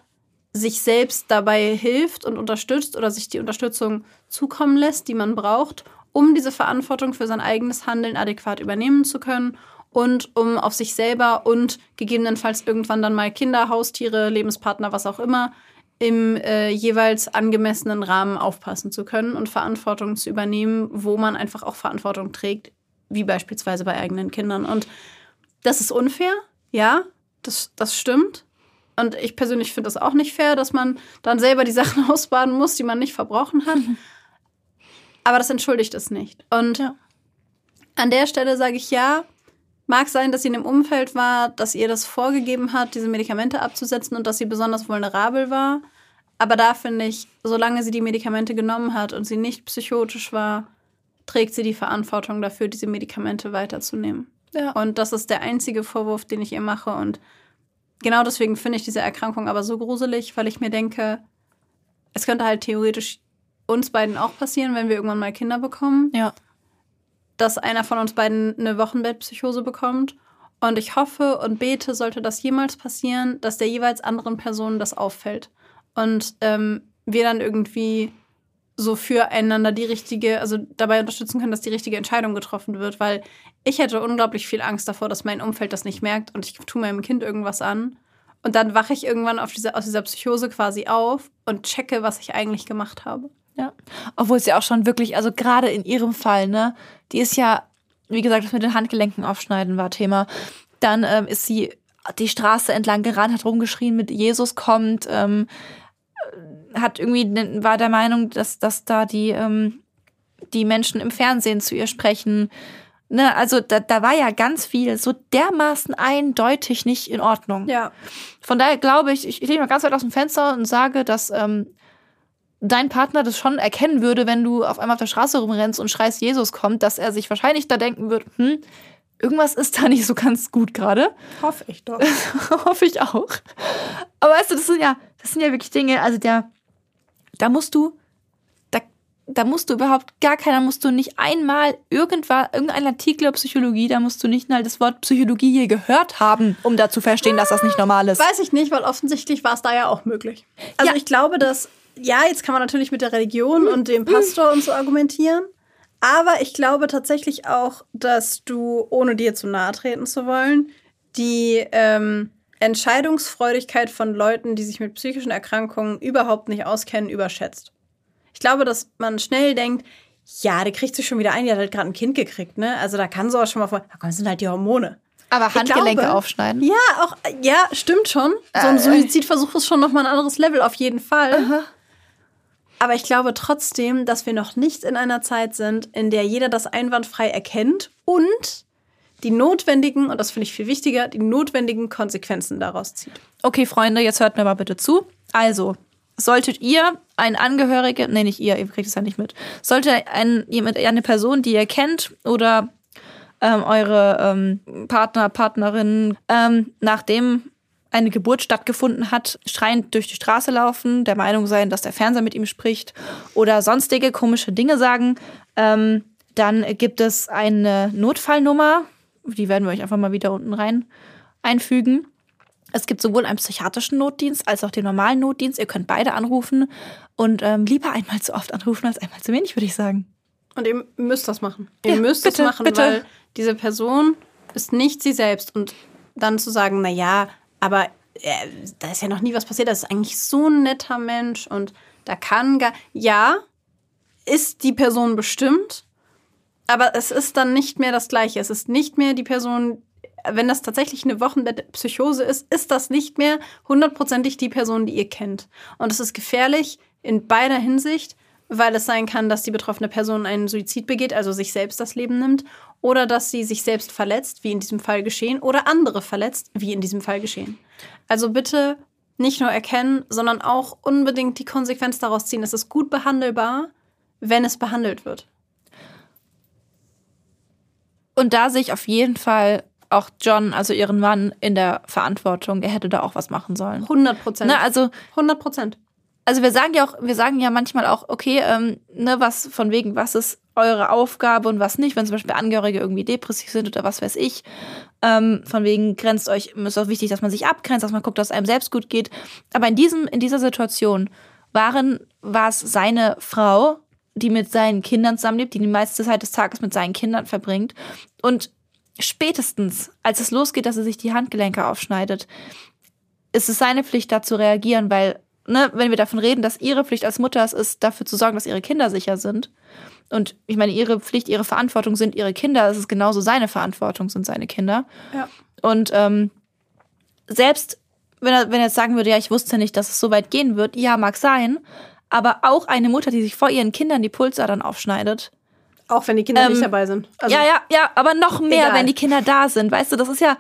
sich selbst dabei hilft und unterstützt oder sich die Unterstützung zukommen lässt, die man braucht, um diese Verantwortung für sein eigenes Handeln adäquat übernehmen zu können und um auf sich selber und gegebenenfalls irgendwann dann mal Kinder, Haustiere, Lebenspartner, was auch immer, im äh, jeweils angemessenen Rahmen aufpassen zu können und Verantwortung zu übernehmen, wo man einfach auch Verantwortung trägt, wie beispielsweise bei eigenen Kindern. Und das ist unfair, ja, das, das stimmt. Und ich persönlich finde das auch nicht fair, dass man dann selber die Sachen ausbaden muss, die man nicht verbrochen hat. Aber das entschuldigt es nicht. Und ja. an der Stelle sage ich ja, Mag sein, dass sie in dem Umfeld war, dass ihr das vorgegeben hat, diese Medikamente abzusetzen und dass sie besonders vulnerabel war. Aber da finde ich, solange sie die Medikamente genommen hat und sie nicht psychotisch war, trägt sie die Verantwortung dafür, diese Medikamente weiterzunehmen. Ja. Und das ist der einzige Vorwurf, den ich ihr mache. Und genau deswegen finde ich diese Erkrankung aber so gruselig, weil ich mir denke, es könnte halt theoretisch uns beiden auch passieren, wenn wir irgendwann mal Kinder bekommen. Ja dass einer von uns beiden eine Wochenbettpsychose bekommt Und ich hoffe und bete, sollte das jemals passieren, dass der jeweils anderen Person das auffällt. Und ähm, wir dann irgendwie so füreinander die richtige, also dabei unterstützen können, dass die richtige Entscheidung getroffen wird, weil ich hätte unglaublich viel Angst davor, dass mein Umfeld das nicht merkt und ich tue meinem Kind irgendwas an und dann wache ich irgendwann diese, aus dieser Psychose quasi auf und checke, was ich eigentlich gemacht habe. Ja. Obwohl es ja auch schon wirklich, also gerade in ihrem Fall, ne, die ist ja, wie gesagt, das mit den Handgelenken aufschneiden war Thema. Dann ähm, ist sie die Straße entlang gerannt, hat rumgeschrien mit Jesus kommt, ähm, hat irgendwie, war der Meinung, dass, dass da die, ähm, die Menschen im Fernsehen zu ihr sprechen. Ne, also da, da war ja ganz viel so dermaßen eindeutig nicht in Ordnung. Ja. Von daher glaube ich, ich, ich lehne mal ganz weit aus dem Fenster und sage, dass ähm, dein Partner das schon erkennen würde, wenn du auf einmal auf der Straße rumrennst und schreist, Jesus kommt, dass er sich wahrscheinlich da denken würde, hm, irgendwas ist da nicht so ganz gut gerade. Hoffe ich doch. Hoffe ich auch. Aber weißt du, das sind ja, das sind ja wirklich Dinge, also der, da musst du, da, da musst du überhaupt gar keiner, musst du nicht einmal irgendwann, irgendein Artikel über Psychologie, da musst du nicht mal das Wort Psychologie je gehört haben, um da zu verstehen, dass das nicht normal ist. Weiß ich nicht, weil offensichtlich war es da ja auch möglich. Also ja. ich glaube, dass, ja, jetzt kann man natürlich mit der Religion und dem Pastor und so argumentieren. Aber ich glaube tatsächlich auch, dass du, ohne dir zu nahe treten zu wollen, die ähm, Entscheidungsfreudigkeit von Leuten, die sich mit psychischen Erkrankungen überhaupt nicht auskennen, überschätzt. Ich glaube, dass man schnell denkt, ja, der kriegt sich schon wieder ein, der hat halt gerade ein Kind gekriegt, ne? Also da kann sowas schon mal vor. Da das sind halt die Hormone. Aber Handgelenke glaube, aufschneiden? Ja, auch, ja, stimmt schon. So ein äh, Suizidversuch ist schon nochmal ein anderes Level, auf jeden Fall. Aha. Aber ich glaube trotzdem, dass wir noch nicht in einer Zeit sind, in der jeder das einwandfrei erkennt und die notwendigen, und das finde ich viel wichtiger, die notwendigen Konsequenzen daraus zieht. Okay, Freunde, jetzt hört mir mal bitte zu. Also, solltet ihr ein Angehörige, nee, nicht ihr, ihr kriegt es ja nicht mit, sollte ein, eine Person, die ihr kennt oder ähm, eure ähm, Partner, Partnerin, ähm, nachdem eine Geburt stattgefunden hat, schreiend durch die Straße laufen, der Meinung sein, dass der Fernseher mit ihm spricht oder sonstige komische Dinge sagen. Ähm, dann gibt es eine Notfallnummer, die werden wir euch einfach mal wieder unten rein einfügen. Es gibt sowohl einen psychiatrischen Notdienst als auch den normalen Notdienst. Ihr könnt beide anrufen und ähm, lieber einmal zu oft anrufen als einmal zu wenig, würde ich sagen. Und ihr müsst das machen. Ihr ja, müsst bitte, das machen, bitte. weil diese Person ist nicht sie selbst. Und dann zu sagen, na ja, aber äh, da ist ja noch nie was passiert. Das ist eigentlich so ein netter Mensch und da kann gar. Ja, ist die Person bestimmt, aber es ist dann nicht mehr das Gleiche. Es ist nicht mehr die Person, wenn das tatsächlich eine Wochenbettpsychose ist, ist das nicht mehr hundertprozentig die Person, die ihr kennt. Und es ist gefährlich in beider Hinsicht, weil es sein kann, dass die betroffene Person einen Suizid begeht, also sich selbst das Leben nimmt, oder dass sie sich selbst verletzt, wie in diesem Fall geschehen, oder andere verletzt, wie in diesem Fall geschehen. Also bitte nicht nur erkennen, sondern auch unbedingt die Konsequenz daraus ziehen. Es ist gut behandelbar, wenn es behandelt wird. Und da sehe ich auf jeden Fall auch John, also ihren Mann, in der Verantwortung. Er hätte da auch was machen sollen. 100 Prozent. Ne, also 100 Prozent also wir sagen ja auch, wir sagen ja manchmal auch, okay, ähm, ne, was von wegen, was ist eure Aufgabe und was nicht, wenn zum Beispiel Angehörige irgendwie depressiv sind oder was weiß ich. Ähm, von wegen grenzt euch, ist auch wichtig, dass man sich abgrenzt, dass man guckt, dass es einem selbst gut geht. Aber in diesem, in dieser Situation waren, war es seine Frau, die mit seinen Kindern zusammenlebt, die die meiste Zeit des Tages mit seinen Kindern verbringt. Und spätestens, als es losgeht, dass er sich die Handgelenke aufschneidet, ist es seine Pflicht, da zu reagieren, weil ne, wenn wir davon reden, dass ihre Pflicht als Mutter es ist, dafür zu sorgen, dass ihre Kinder sicher sind. Und ich meine, ihre Pflicht, ihre Verantwortung sind ihre Kinder. Es ist genauso seine Verantwortung sind seine Kinder. Ja. Und ähm, selbst wenn er, wenn er jetzt sagen würde, ja, ich wusste nicht, dass es so weit gehen wird, ja, mag sein. Aber auch eine Mutter, die sich vor ihren Kindern die Pulsadern aufschneidet. Auch wenn die Kinder ähm, nicht dabei sind. Also, ja, ja, ja, aber noch mehr, egal. wenn die Kinder da sind. Weißt du, das ist ja,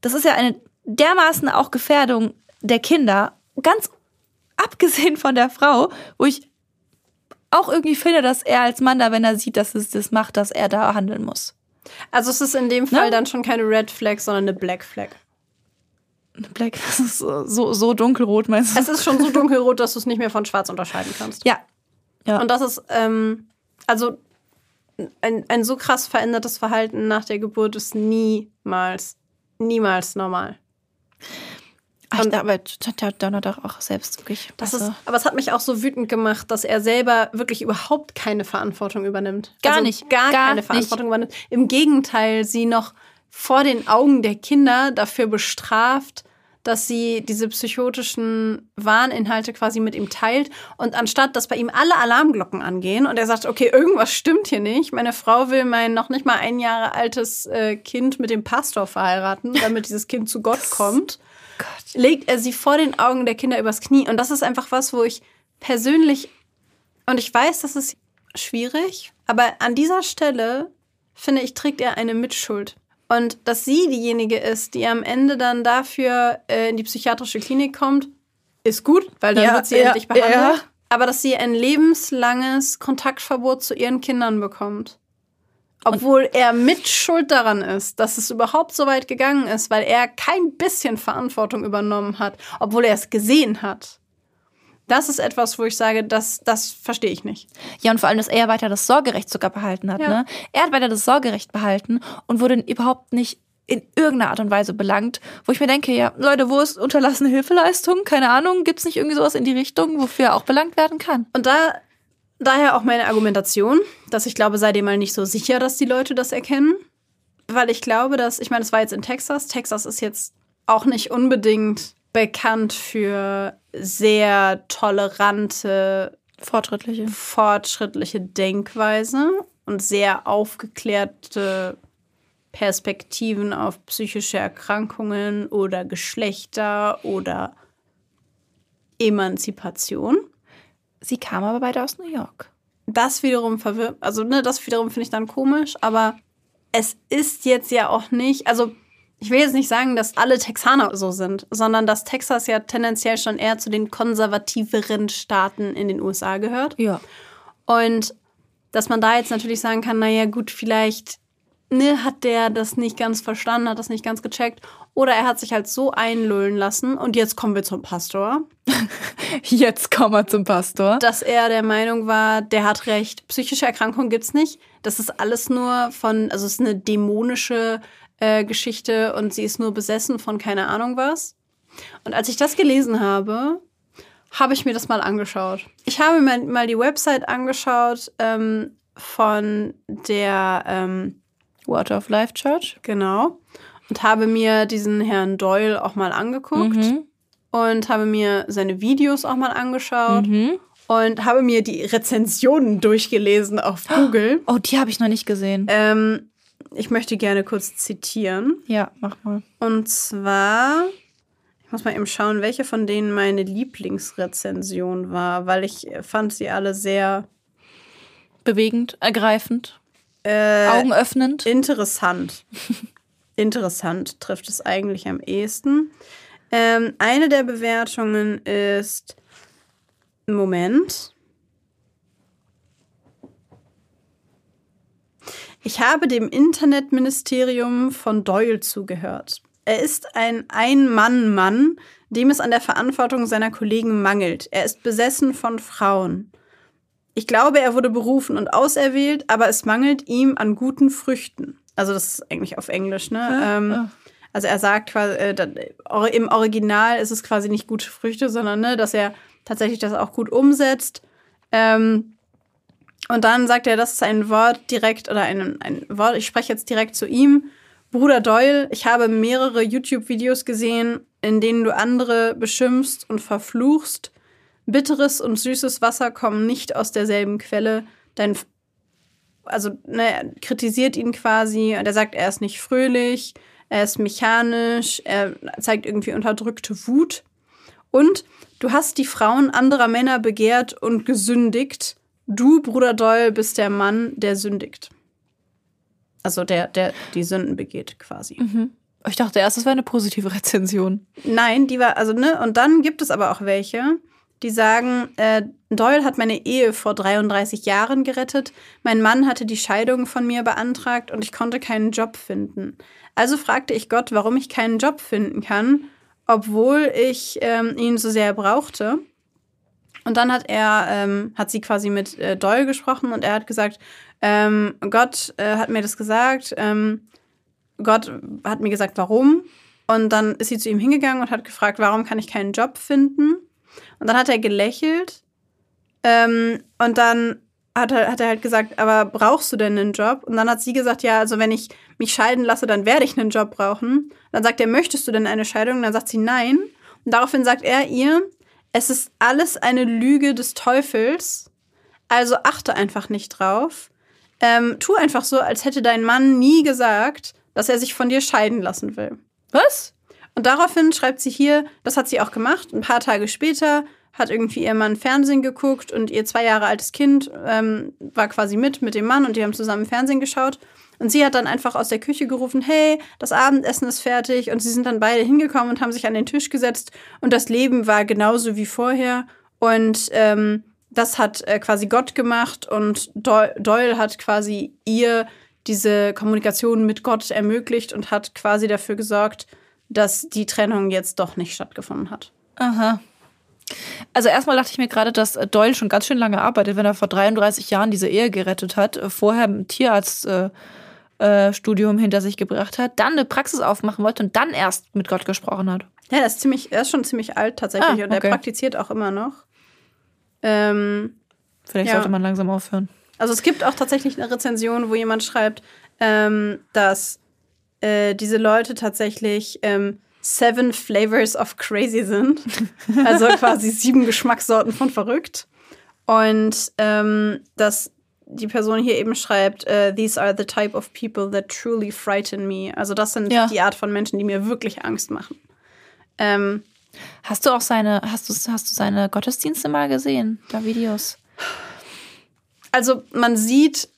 das ist ja eine dermaßen auch Gefährdung der Kinder. Ganz abgesehen von der Frau, wo ich auch irgendwie finde, dass er als Mann da, wenn er sieht, dass es das macht, dass er da handeln muss. Also es ist in dem Fall ne? dann schon keine Red Flag, sondern eine Black Flag. Eine Black, das ist so, so dunkelrot, meinst du? Es ist schon so dunkelrot, dass du es nicht mehr von schwarz unterscheiden kannst. Ja. ja. Und das ist, ähm, also ein, ein so krass verändertes Verhalten nach der Geburt ist niemals, niemals normal. Ach, ich, aber der Donner doch auch selbst wirklich. Das also. ist, aber es hat mich auch so wütend gemacht, dass er selber wirklich überhaupt keine Verantwortung übernimmt. Gar also nicht. Gar, gar keine Verantwortung nicht. übernimmt. Im Gegenteil, sie noch vor den Augen der Kinder dafür bestraft, dass sie diese psychotischen Warninhalte quasi mit ihm teilt. Und anstatt, dass bei ihm alle Alarmglocken angehen und er sagt, okay, irgendwas stimmt hier nicht. Meine Frau will mein noch nicht mal ein Jahre altes äh, Kind mit dem Pastor verheiraten, damit dieses Kind zu Gott kommt. Legt er sie vor den Augen der Kinder übers Knie. Und das ist einfach was, wo ich persönlich, und ich weiß, das ist schwierig, aber an dieser Stelle, finde ich, trägt er eine Mitschuld. Und dass sie diejenige ist, die am Ende dann dafür äh, in die psychiatrische Klinik kommt, ist gut, weil dann ja, wird sie ja, endlich behandelt. Ja. Aber dass sie ein lebenslanges Kontaktverbot zu ihren Kindern bekommt. Obwohl er mit Schuld daran ist, dass es überhaupt so weit gegangen ist, weil er kein bisschen Verantwortung übernommen hat, obwohl er es gesehen hat das ist etwas, wo ich sage, das, das verstehe ich nicht. Ja, und vor allem, dass er weiter das Sorgerecht sogar behalten hat. Ja. Ne? Er hat weiter das Sorgerecht behalten und wurde überhaupt nicht in irgendeiner Art und Weise belangt, wo ich mir denke, ja, Leute, wo ist unterlassene Hilfeleistung? Keine Ahnung, gibt es nicht irgendwie sowas in die Richtung, wofür er auch belangt werden kann? Und da daher auch meine Argumentation, dass ich glaube, sei dir mal nicht so sicher, dass die Leute das erkennen. Weil ich glaube, dass, ich meine, es war jetzt in Texas. Texas ist jetzt auch nicht unbedingt bekannt für sehr tolerante, fortschrittliche, fortschrittliche Denkweise und sehr aufgeklärte Perspektiven auf psychische Erkrankungen oder Geschlechter oder Emanzipation. Sie kam aber beide aus New York. Das wiederum verwirrt, also ne, das wiederum finde ich dann komisch, aber es ist jetzt ja auch nicht, also ich will jetzt nicht sagen, dass alle Texaner so sind, sondern dass Texas ja tendenziell schon eher zu den konservativeren Staaten in den USA gehört. Ja. Und dass man da jetzt natürlich sagen kann, naja, gut, vielleicht ne, hat der das nicht ganz verstanden, hat das nicht ganz gecheckt. Oder er hat sich halt so einlullen lassen. Und jetzt kommen wir zum Pastor. jetzt kommen wir zum Pastor. Dass er der Meinung war, der hat recht, psychische Erkrankungen gibt's nicht. Das ist alles nur von, also es ist eine dämonische äh, Geschichte und sie ist nur besessen von keine Ahnung was. Und als ich das gelesen habe, habe ich mir das mal angeschaut. Ich habe mir mal die Website angeschaut ähm, von der ähm, Water of Life Church. Genau. Und habe mir diesen Herrn Doyle auch mal angeguckt. Mhm. Und habe mir seine Videos auch mal angeschaut. Mhm. Und habe mir die Rezensionen durchgelesen auf Google. Oh, die habe ich noch nicht gesehen. Ähm, ich möchte gerne kurz zitieren. Ja, mach mal. Und zwar, ich muss mal eben schauen, welche von denen meine Lieblingsrezension war, weil ich fand sie alle sehr bewegend, ergreifend, äh, augenöffnend. Interessant. interessant trifft es eigentlich am ehesten. Ähm, eine der Bewertungen ist Moment. Ich habe dem Internetministerium von Doyle zugehört. Er ist ein Ein-Mann-Mann, dem es an der Verantwortung seiner Kollegen mangelt. Er ist besessen von Frauen. Ich glaube, er wurde berufen und auserwählt, aber es mangelt ihm an guten Früchten. Also das ist eigentlich auf Englisch, ne? Ja, ähm, ja. Also er sagt quasi, äh, im Original ist es quasi nicht gute Früchte, sondern ne, dass er tatsächlich das auch gut umsetzt. Ähm, und dann sagt er, das ist ein Wort direkt oder ein, ein Wort, ich spreche jetzt direkt zu ihm. Bruder Doyle, ich habe mehrere YouTube-Videos gesehen, in denen du andere beschimpfst und verfluchst. Bitteres und süßes Wasser kommen nicht aus derselben Quelle. Dein, also, ne, er kritisiert ihn quasi und er sagt, er ist nicht fröhlich, er ist mechanisch, er zeigt irgendwie unterdrückte Wut. Und du hast die Frauen anderer Männer begehrt und gesündigt Du, Bruder Doyle, bist der Mann, der sündigt. Also der, der die Sünden begeht, quasi. Mhm. Ich dachte erst, das wäre eine positive Rezension. Nein, die war, also, ne, und dann gibt es aber auch welche, die sagen, äh, Doyle hat meine Ehe vor 33 Jahren gerettet, mein Mann hatte die Scheidung von mir beantragt und ich konnte keinen Job finden. Also fragte ich Gott, warum ich keinen Job finden kann, obwohl ich ähm, ihn so sehr brauchte. Und dann hat er, ähm, hat sie quasi mit äh, Doyle gesprochen und er hat gesagt, ähm, Gott äh, hat mir das gesagt, ähm, Gott hat mir gesagt, warum. Und dann ist sie zu ihm hingegangen und hat gefragt, warum kann ich keinen Job finden? Und dann hat er gelächelt. Ähm, und dann hat er, hat er halt gesagt, aber brauchst du denn einen Job? Und dann hat sie gesagt, ja, also wenn ich mich scheiden lasse, dann werde ich einen Job brauchen. Dann sagt er, möchtest du denn eine Scheidung? Und dann sagt sie nein. Und daraufhin sagt er ihr, es ist alles eine Lüge des Teufels. Also achte einfach nicht drauf. Ähm, tu einfach so, als hätte dein Mann nie gesagt, dass er sich von dir scheiden lassen will. Was? Und daraufhin schreibt sie hier, das hat sie auch gemacht. Ein paar Tage später hat irgendwie ihr Mann Fernsehen geguckt und ihr zwei Jahre altes Kind ähm, war quasi mit mit dem Mann und die haben zusammen Fernsehen geschaut. Und sie hat dann einfach aus der Küche gerufen, hey, das Abendessen ist fertig. Und sie sind dann beide hingekommen und haben sich an den Tisch gesetzt. Und das Leben war genauso wie vorher. Und ähm, das hat äh, quasi Gott gemacht. Und Doyle hat quasi ihr diese Kommunikation mit Gott ermöglicht und hat quasi dafür gesorgt, dass die Trennung jetzt doch nicht stattgefunden hat. Aha. Also erstmal dachte ich mir gerade, dass Doyle schon ganz schön lange arbeitet, wenn er vor 33 Jahren diese Ehe gerettet hat, vorher ein Tierarztstudium äh, äh, hinter sich gebracht hat, dann eine Praxis aufmachen wollte und dann erst mit Gott gesprochen hat. Ja, er ist, ziemlich, er ist schon ziemlich alt tatsächlich ah, okay. und er praktiziert auch immer noch. Ähm, Vielleicht ja. sollte man langsam aufhören. Also es gibt auch tatsächlich eine Rezension, wo jemand schreibt, ähm, dass äh, diese Leute tatsächlich ähm, seven flavors of crazy sind. Also quasi sieben Geschmackssorten von verrückt. Und ähm, dass die Person hier eben schreibt, uh, these are the type of people that truly frighten me. Also das sind ja. die Art von Menschen, die mir wirklich Angst machen. Ähm, hast du auch seine, hast du, hast du seine Gottesdienste mal gesehen, da Videos? Also man sieht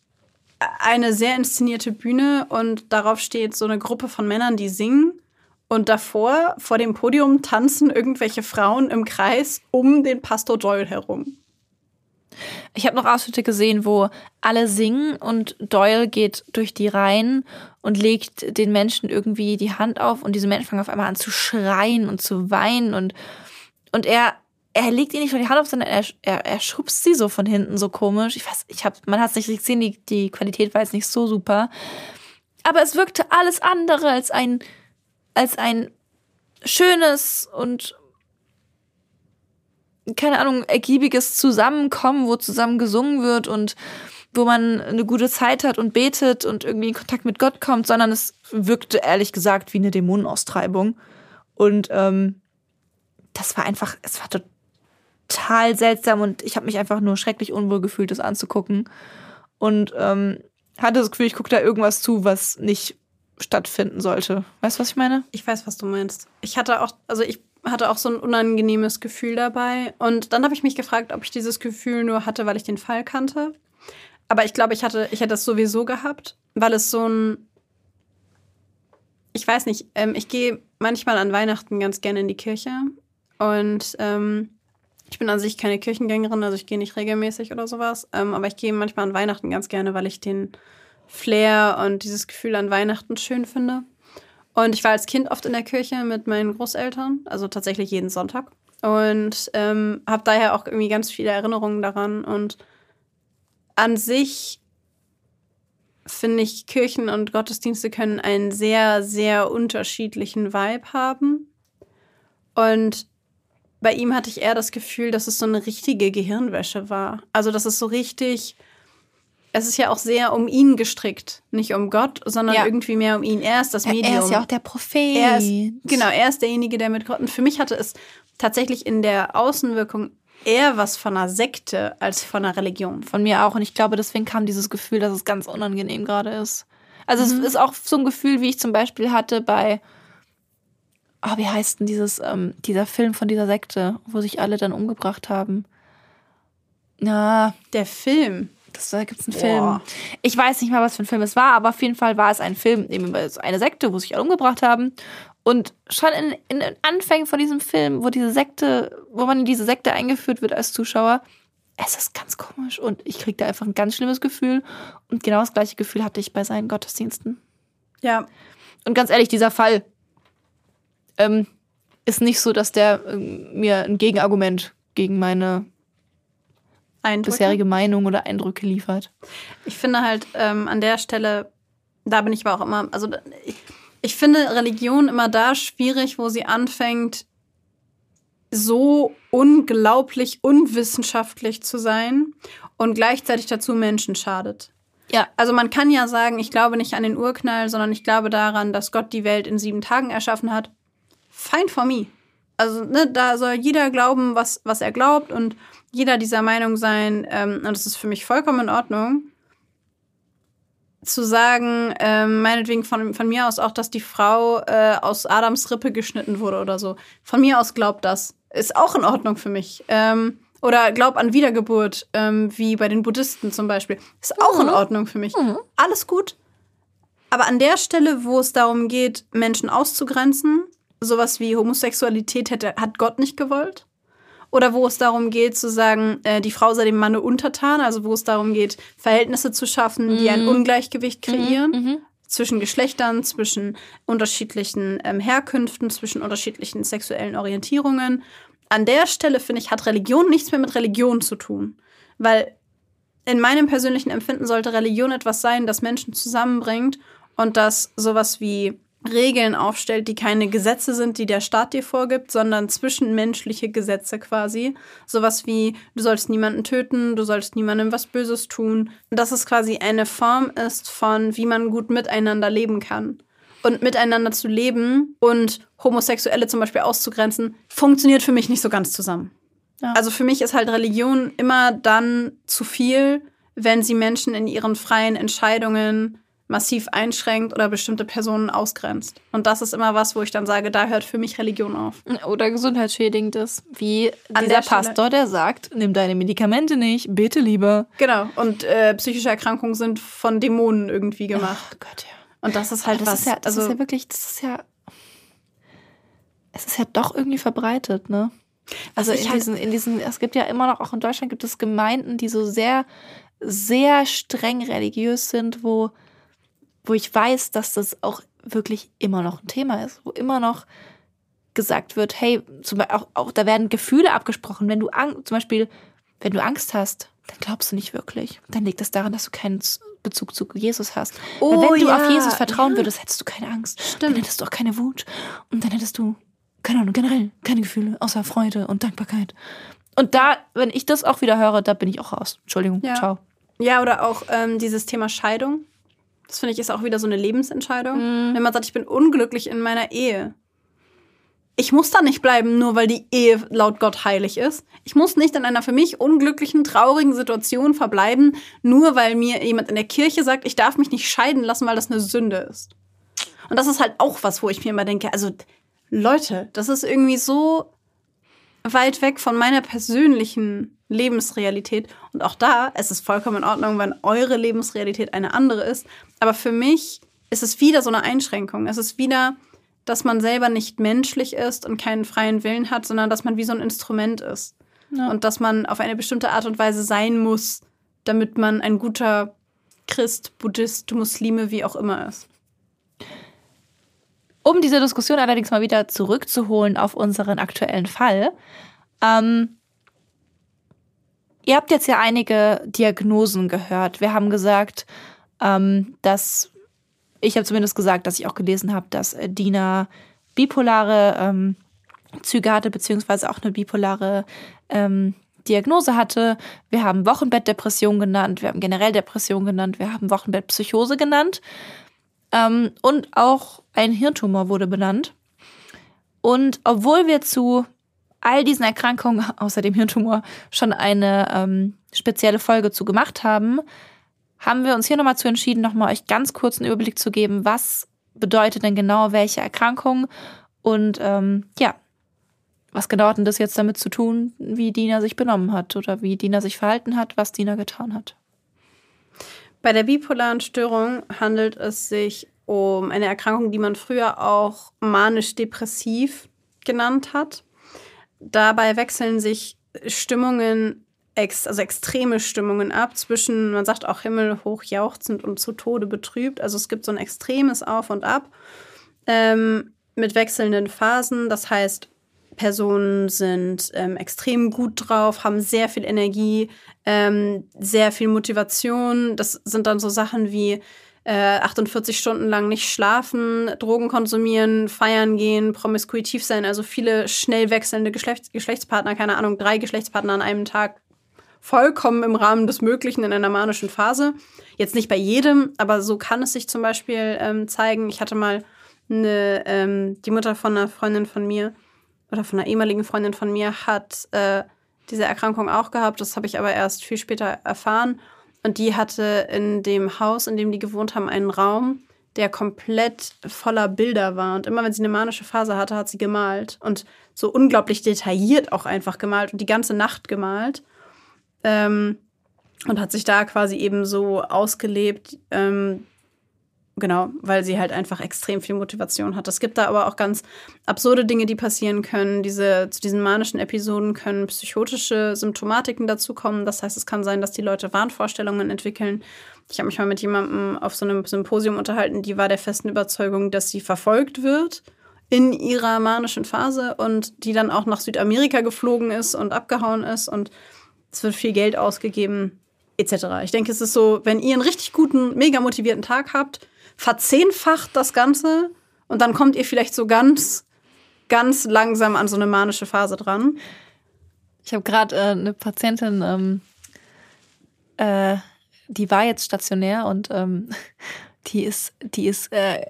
eine sehr inszenierte Bühne und darauf steht so eine Gruppe von Männern, die singen. Und davor, vor dem Podium, tanzen irgendwelche Frauen im Kreis um den Pastor Doyle herum. Ich habe noch Ausschnitte gesehen, wo alle singen und Doyle geht durch die Reihen und legt den Menschen irgendwie die Hand auf und diese Menschen fangen auf einmal an zu schreien und zu weinen und, und er, er legt ihr nicht nur die Hand auf, sondern er, er, er schubst sie so von hinten so komisch. Ich weiß, ich hab, man hat es nicht gesehen, die, die Qualität war jetzt nicht so super. Aber es wirkte alles andere als ein als ein schönes und keine Ahnung, ergiebiges Zusammenkommen, wo zusammen gesungen wird und wo man eine gute Zeit hat und betet und irgendwie in Kontakt mit Gott kommt, sondern es wirkte ehrlich gesagt wie eine Dämonenaustreibung. Und ähm, das war einfach, es war total seltsam und ich habe mich einfach nur schrecklich unwohl gefühlt, das anzugucken. Und ähm, hatte das Gefühl, ich gucke da irgendwas zu, was nicht stattfinden sollte. Weißt du, was ich meine? Ich weiß, was du meinst. Ich hatte auch, also ich hatte auch so ein unangenehmes Gefühl dabei. Und dann habe ich mich gefragt, ob ich dieses Gefühl nur hatte, weil ich den Fall kannte. Aber ich glaube, ich hatte, ich hätte es sowieso gehabt, weil es so ein. Ich weiß nicht, ähm, ich gehe manchmal an Weihnachten ganz gerne in die Kirche. Und ähm, ich bin an sich keine Kirchengängerin, also ich gehe nicht regelmäßig oder sowas. Ähm, aber ich gehe manchmal an Weihnachten ganz gerne, weil ich den Flair und dieses Gefühl an Weihnachten schön finde. Und ich war als Kind oft in der Kirche mit meinen Großeltern, also tatsächlich jeden Sonntag. Und ähm, habe daher auch irgendwie ganz viele Erinnerungen daran. Und an sich finde ich, Kirchen und Gottesdienste können einen sehr, sehr unterschiedlichen Vibe haben. Und bei ihm hatte ich eher das Gefühl, dass es so eine richtige Gehirnwäsche war. Also, dass es so richtig es ist ja auch sehr um ihn gestrickt, nicht um Gott, sondern ja. irgendwie mehr um ihn. Er ist das Medium. Er ist ja auch der Prophet. Er ist, genau, er ist derjenige, der mit Gott. Und für mich hatte es tatsächlich in der Außenwirkung eher was von einer Sekte als von einer Religion. Von mir auch. Und ich glaube, deswegen kam dieses Gefühl, dass es ganz unangenehm gerade ist. Also mhm. es ist auch so ein Gefühl, wie ich zum Beispiel hatte bei, oh, wie heißt denn dieses, ähm, dieser Film von dieser Sekte, wo sich alle dann umgebracht haben? Na, der Film. Das, da gibt es einen Film. Ich weiß nicht mal, was für ein Film es war, aber auf jeden Fall war es ein Film, eben über eine Sekte, wo sich alle umgebracht haben. Und schon in, in den Anfängen von diesem Film, wo diese Sekte, wo man in diese Sekte eingeführt wird als Zuschauer, es ist ganz komisch und ich kriege da einfach ein ganz schlimmes Gefühl. Und genau das gleiche Gefühl hatte ich bei seinen Gottesdiensten. Ja. Und ganz ehrlich, dieser Fall ähm, ist nicht so, dass der ähm, mir ein Gegenargument gegen meine Eindrücke? bisherige Meinung oder Eindrücke liefert. Ich finde halt ähm, an der Stelle da bin ich aber auch immer, also ich, ich finde Religion immer da schwierig, wo sie anfängt, so unglaublich unwissenschaftlich zu sein und gleichzeitig dazu Menschen schadet. Ja. Also man kann ja sagen, ich glaube nicht an den Urknall, sondern ich glaube daran, dass Gott die Welt in sieben Tagen erschaffen hat. Fine for me. Also ne, da soll jeder glauben, was, was er glaubt und jeder dieser Meinung sein. Ähm, und das ist für mich vollkommen in Ordnung. Zu sagen, ähm, meinetwegen von, von mir aus auch, dass die Frau äh, aus Adams Rippe geschnitten wurde oder so. Von mir aus glaubt das. Ist auch in Ordnung für mich. Ähm, oder glaub an Wiedergeburt, ähm, wie bei den Buddhisten zum Beispiel. Ist auch mhm. in Ordnung für mich. Mhm. Alles gut. Aber an der Stelle, wo es darum geht, Menschen auszugrenzen, sowas wie Homosexualität hätte, hat Gott nicht gewollt. Oder wo es darum geht zu sagen, äh, die Frau sei dem Manne untertan, also wo es darum geht, Verhältnisse zu schaffen, die ein mhm. Ungleichgewicht mhm. kreieren. Mhm. Zwischen Geschlechtern, zwischen unterschiedlichen ähm, Herkünften, zwischen unterschiedlichen sexuellen Orientierungen an der Stelle, finde ich, hat Religion nichts mehr mit Religion zu tun. Weil in meinem persönlichen Empfinden sollte Religion etwas sein, das Menschen zusammenbringt und das sowas wie Regeln aufstellt, die keine Gesetze sind, die der Staat dir vorgibt, sondern zwischenmenschliche Gesetze quasi. Sowas wie, du sollst niemanden töten, du sollst niemandem was Böses tun. Dass es quasi eine Form ist von, wie man gut miteinander leben kann und miteinander zu leben und Homosexuelle zum Beispiel auszugrenzen, funktioniert für mich nicht so ganz zusammen. Ja. Also für mich ist halt Religion immer dann zu viel, wenn sie Menschen in ihren freien Entscheidungen massiv einschränkt oder bestimmte Personen ausgrenzt. Und das ist immer was, wo ich dann sage, da hört für mich Religion auf. Oder gesundheitsschädigend ist, wie An dieser der Pastor, der sagt, nimm deine Medikamente nicht, bitte lieber. Genau. Und äh, psychische Erkrankungen sind von Dämonen irgendwie gemacht. Oh Gott, ja. Und das ist halt das was. Ist ja, das also, ist ja wirklich, das ist ja. Es ist ja doch irgendwie verbreitet, ne? Also in halt diesen, in diesen, es gibt ja immer noch, auch in Deutschland gibt es Gemeinden, die so sehr, sehr streng religiös sind, wo, wo ich weiß, dass das auch wirklich immer noch ein Thema ist, wo immer noch gesagt wird, hey, zum Beispiel auch, auch da werden Gefühle abgesprochen. Wenn du zum Beispiel, wenn du Angst hast, dann glaubst du nicht wirklich. Dann liegt das daran, dass du keinen Bezug zu Jesus hast. Oh, Weil wenn du ja, auf Jesus vertrauen ja. würdest, hättest du keine Angst. Stimmt. Dann hättest du auch keine Wut. Und dann hättest du, keine Ahnung, generell keine Gefühle, außer Freude und Dankbarkeit. Und da, wenn ich das auch wieder höre, da bin ich auch raus. Entschuldigung, ja. ciao. Ja, oder auch ähm, dieses Thema Scheidung. Das finde ich ist auch wieder so eine Lebensentscheidung. Mm. Wenn man sagt, ich bin unglücklich in meiner Ehe, ich muss da nicht bleiben, nur weil die Ehe laut Gott heilig ist. Ich muss nicht in einer für mich unglücklichen, traurigen Situation verbleiben, nur weil mir jemand in der Kirche sagt, ich darf mich nicht scheiden lassen, weil das eine Sünde ist. Und das ist halt auch was, wo ich mir immer denke, also Leute, das ist irgendwie so weit weg von meiner persönlichen Lebensrealität. Und auch da, es ist vollkommen in Ordnung, wenn eure Lebensrealität eine andere ist. Aber für mich ist es wieder so eine Einschränkung. Es ist wieder dass man selber nicht menschlich ist und keinen freien Willen hat, sondern dass man wie so ein Instrument ist. Ja. Und dass man auf eine bestimmte Art und Weise sein muss, damit man ein guter Christ, Buddhist, Muslime, wie auch immer ist. Um diese Diskussion allerdings mal wieder zurückzuholen auf unseren aktuellen Fall. Ähm, ihr habt jetzt ja einige Diagnosen gehört. Wir haben gesagt, ähm, dass ich habe zumindest gesagt, dass ich auch gelesen habe, dass äh, Dina bipolare ähm, Züge hatte, beziehungsweise auch eine bipolare ähm, Diagnose hatte. Wir haben Wochenbettdepression genannt, wir haben generell Depression genannt, wir haben Wochenbettpsychose genannt. Ähm, und auch ein Hirntumor wurde benannt. Und obwohl wir zu all diesen Erkrankungen, außer dem Hirntumor, schon eine ähm, spezielle Folge zu gemacht haben, haben wir uns hier nochmal zu entschieden, nochmal euch ganz kurz einen Überblick zu geben, was bedeutet denn genau welche Erkrankung und ähm, ja, was genau hat denn das jetzt damit zu tun, wie Dina sich benommen hat oder wie Dina sich verhalten hat, was Dina getan hat? Bei der bipolaren Störung handelt es sich um eine Erkrankung, die man früher auch manisch-depressiv genannt hat. Dabei wechseln sich Stimmungen ex, also extreme Stimmungen ab zwischen, man sagt auch himmelhoch jauchzend und zu Tode betrübt. Also es gibt so ein extremes Auf und Ab ähm, mit wechselnden Phasen. Das heißt, Personen sind ähm, extrem gut drauf, haben sehr viel Energie, ähm, sehr viel Motivation. Das sind dann so Sachen wie äh, 48 Stunden lang nicht schlafen, Drogen konsumieren, feiern gehen, promiskuitiv sein, also viele schnell wechselnde Geschlechts Geschlechtspartner, keine Ahnung, drei Geschlechtspartner an einem Tag, vollkommen im Rahmen des Möglichen in einer manischen Phase. Jetzt nicht bei jedem, aber so kann es sich zum Beispiel ähm, zeigen. Ich hatte mal eine, ähm, die Mutter von einer Freundin von mir oder von einer ehemaligen Freundin von mir hat äh, diese Erkrankung auch gehabt. Das habe ich aber erst viel später erfahren. Und die hatte in dem Haus, in dem die gewohnt haben, einen Raum, der komplett voller Bilder war. Und immer wenn sie eine manische Phase hatte, hat sie gemalt. Und so unglaublich detailliert auch einfach gemalt und die ganze Nacht gemalt. Ähm, und hat sich da quasi eben so ausgelebt, ähm, Genau, weil sie halt einfach extrem viel Motivation hat. Es gibt da aber auch ganz absurde Dinge, die passieren können. Diese, zu diesen manischen Episoden können psychotische Symptomatiken dazukommen. Das heißt, es kann sein, dass die Leute Wahnvorstellungen entwickeln. Ich habe mich mal mit jemandem auf so einem Symposium unterhalten, die war der festen Überzeugung, dass sie verfolgt wird in ihrer manischen Phase und die dann auch nach Südamerika geflogen ist und abgehauen ist und es wird viel Geld ausgegeben, etc. Ich denke, es ist so, wenn ihr einen richtig guten, mega motivierten Tag habt, verzehnfacht das Ganze und dann kommt ihr vielleicht so ganz, ganz langsam an so eine manische Phase dran. Ich habe gerade äh, eine Patientin, ähm, äh, die war jetzt stationär und ähm, die ist, die ist äh,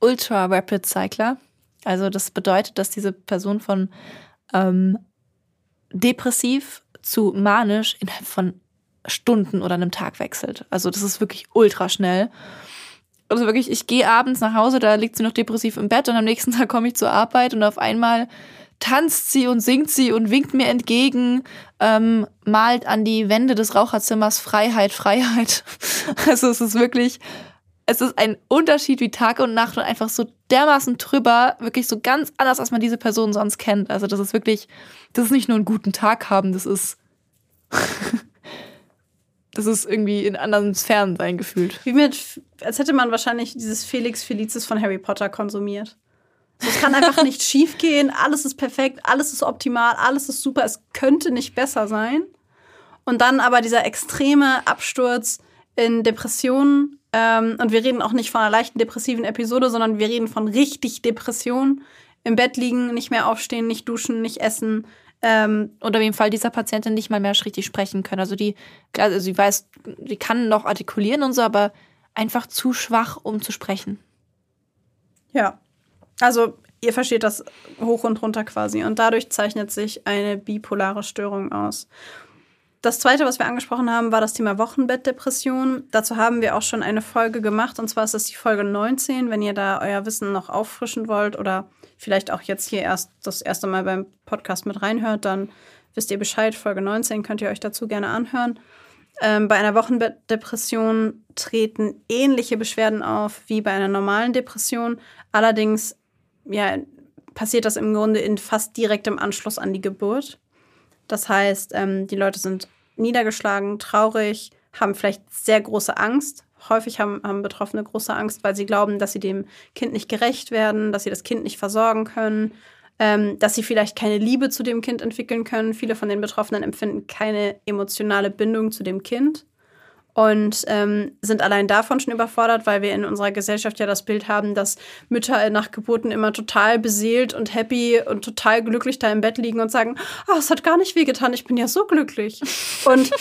Ultra Rapid Cycler. Also das bedeutet, dass diese Person von ähm, depressiv zu manisch innerhalb von Stunden oder einem Tag wechselt. Also das ist wirklich ultra schnell also wirklich, ich gehe abends nach Hause, da liegt sie noch depressiv im Bett und am nächsten Tag komme ich zur Arbeit und auf einmal tanzt sie und singt sie und winkt mir entgegen, ähm, malt an die Wände des Raucherzimmers Freiheit, Freiheit. Also es ist wirklich, es ist ein Unterschied wie Tag und Nacht und einfach so dermaßen drüber, wirklich so ganz anders, als man diese Person sonst kennt. Also das ist wirklich, das ist nicht nur einen guten Tag haben, das ist das ist irgendwie in anderen Sphären sein gefühlt. Wie mit, als hätte man wahrscheinlich dieses Felix Felicis von Harry Potter konsumiert. es kann einfach nicht schief gehen, alles ist perfekt, alles ist optimal, alles ist super, es könnte nicht besser sein. Und dann aber dieser extreme Absturz in Depressionen. Ähm, und wir reden auch nicht von einer leichten depressiven Episode, sondern wir reden von richtig Depressionen. Im Bett liegen, nicht mehr aufstehen, nicht duschen, nicht essen, ähm, oder wie im Fall dieser Patientin nicht mal mehr richtig sprechen können. Also die, also sie weiß, sie kann noch artikulieren und so, aber einfach zu schwach, um zu sprechen. Ja. Also ihr versteht das hoch und runter quasi. Und dadurch zeichnet sich eine bipolare Störung aus. Das zweite, was wir angesprochen haben, war das Thema Wochenbettdepression. Dazu haben wir auch schon eine Folge gemacht, und zwar ist das die Folge 19. Wenn ihr da euer Wissen noch auffrischen wollt oder vielleicht auch jetzt hier erst das erste Mal beim Podcast mit reinhört, dann wisst ihr Bescheid. Folge 19 könnt ihr euch dazu gerne anhören. Ähm, bei einer Wochenbettdepression treten ähnliche Beschwerden auf wie bei einer normalen Depression. Allerdings ja, passiert das im Grunde in fast direktem Anschluss an die Geburt. Das heißt, ähm, die Leute sind niedergeschlagen, traurig, haben vielleicht sehr große Angst. Häufig haben, haben Betroffene große Angst, weil sie glauben, dass sie dem Kind nicht gerecht werden, dass sie das Kind nicht versorgen können, ähm, dass sie vielleicht keine Liebe zu dem Kind entwickeln können. Viele von den Betroffenen empfinden keine emotionale Bindung zu dem Kind und ähm, sind allein davon schon überfordert, weil wir in unserer Gesellschaft ja das Bild haben, dass Mütter nach Geburten immer total beseelt und happy und total glücklich da im Bett liegen und sagen, oh, es hat gar nicht wehgetan, ich bin ja so glücklich. Und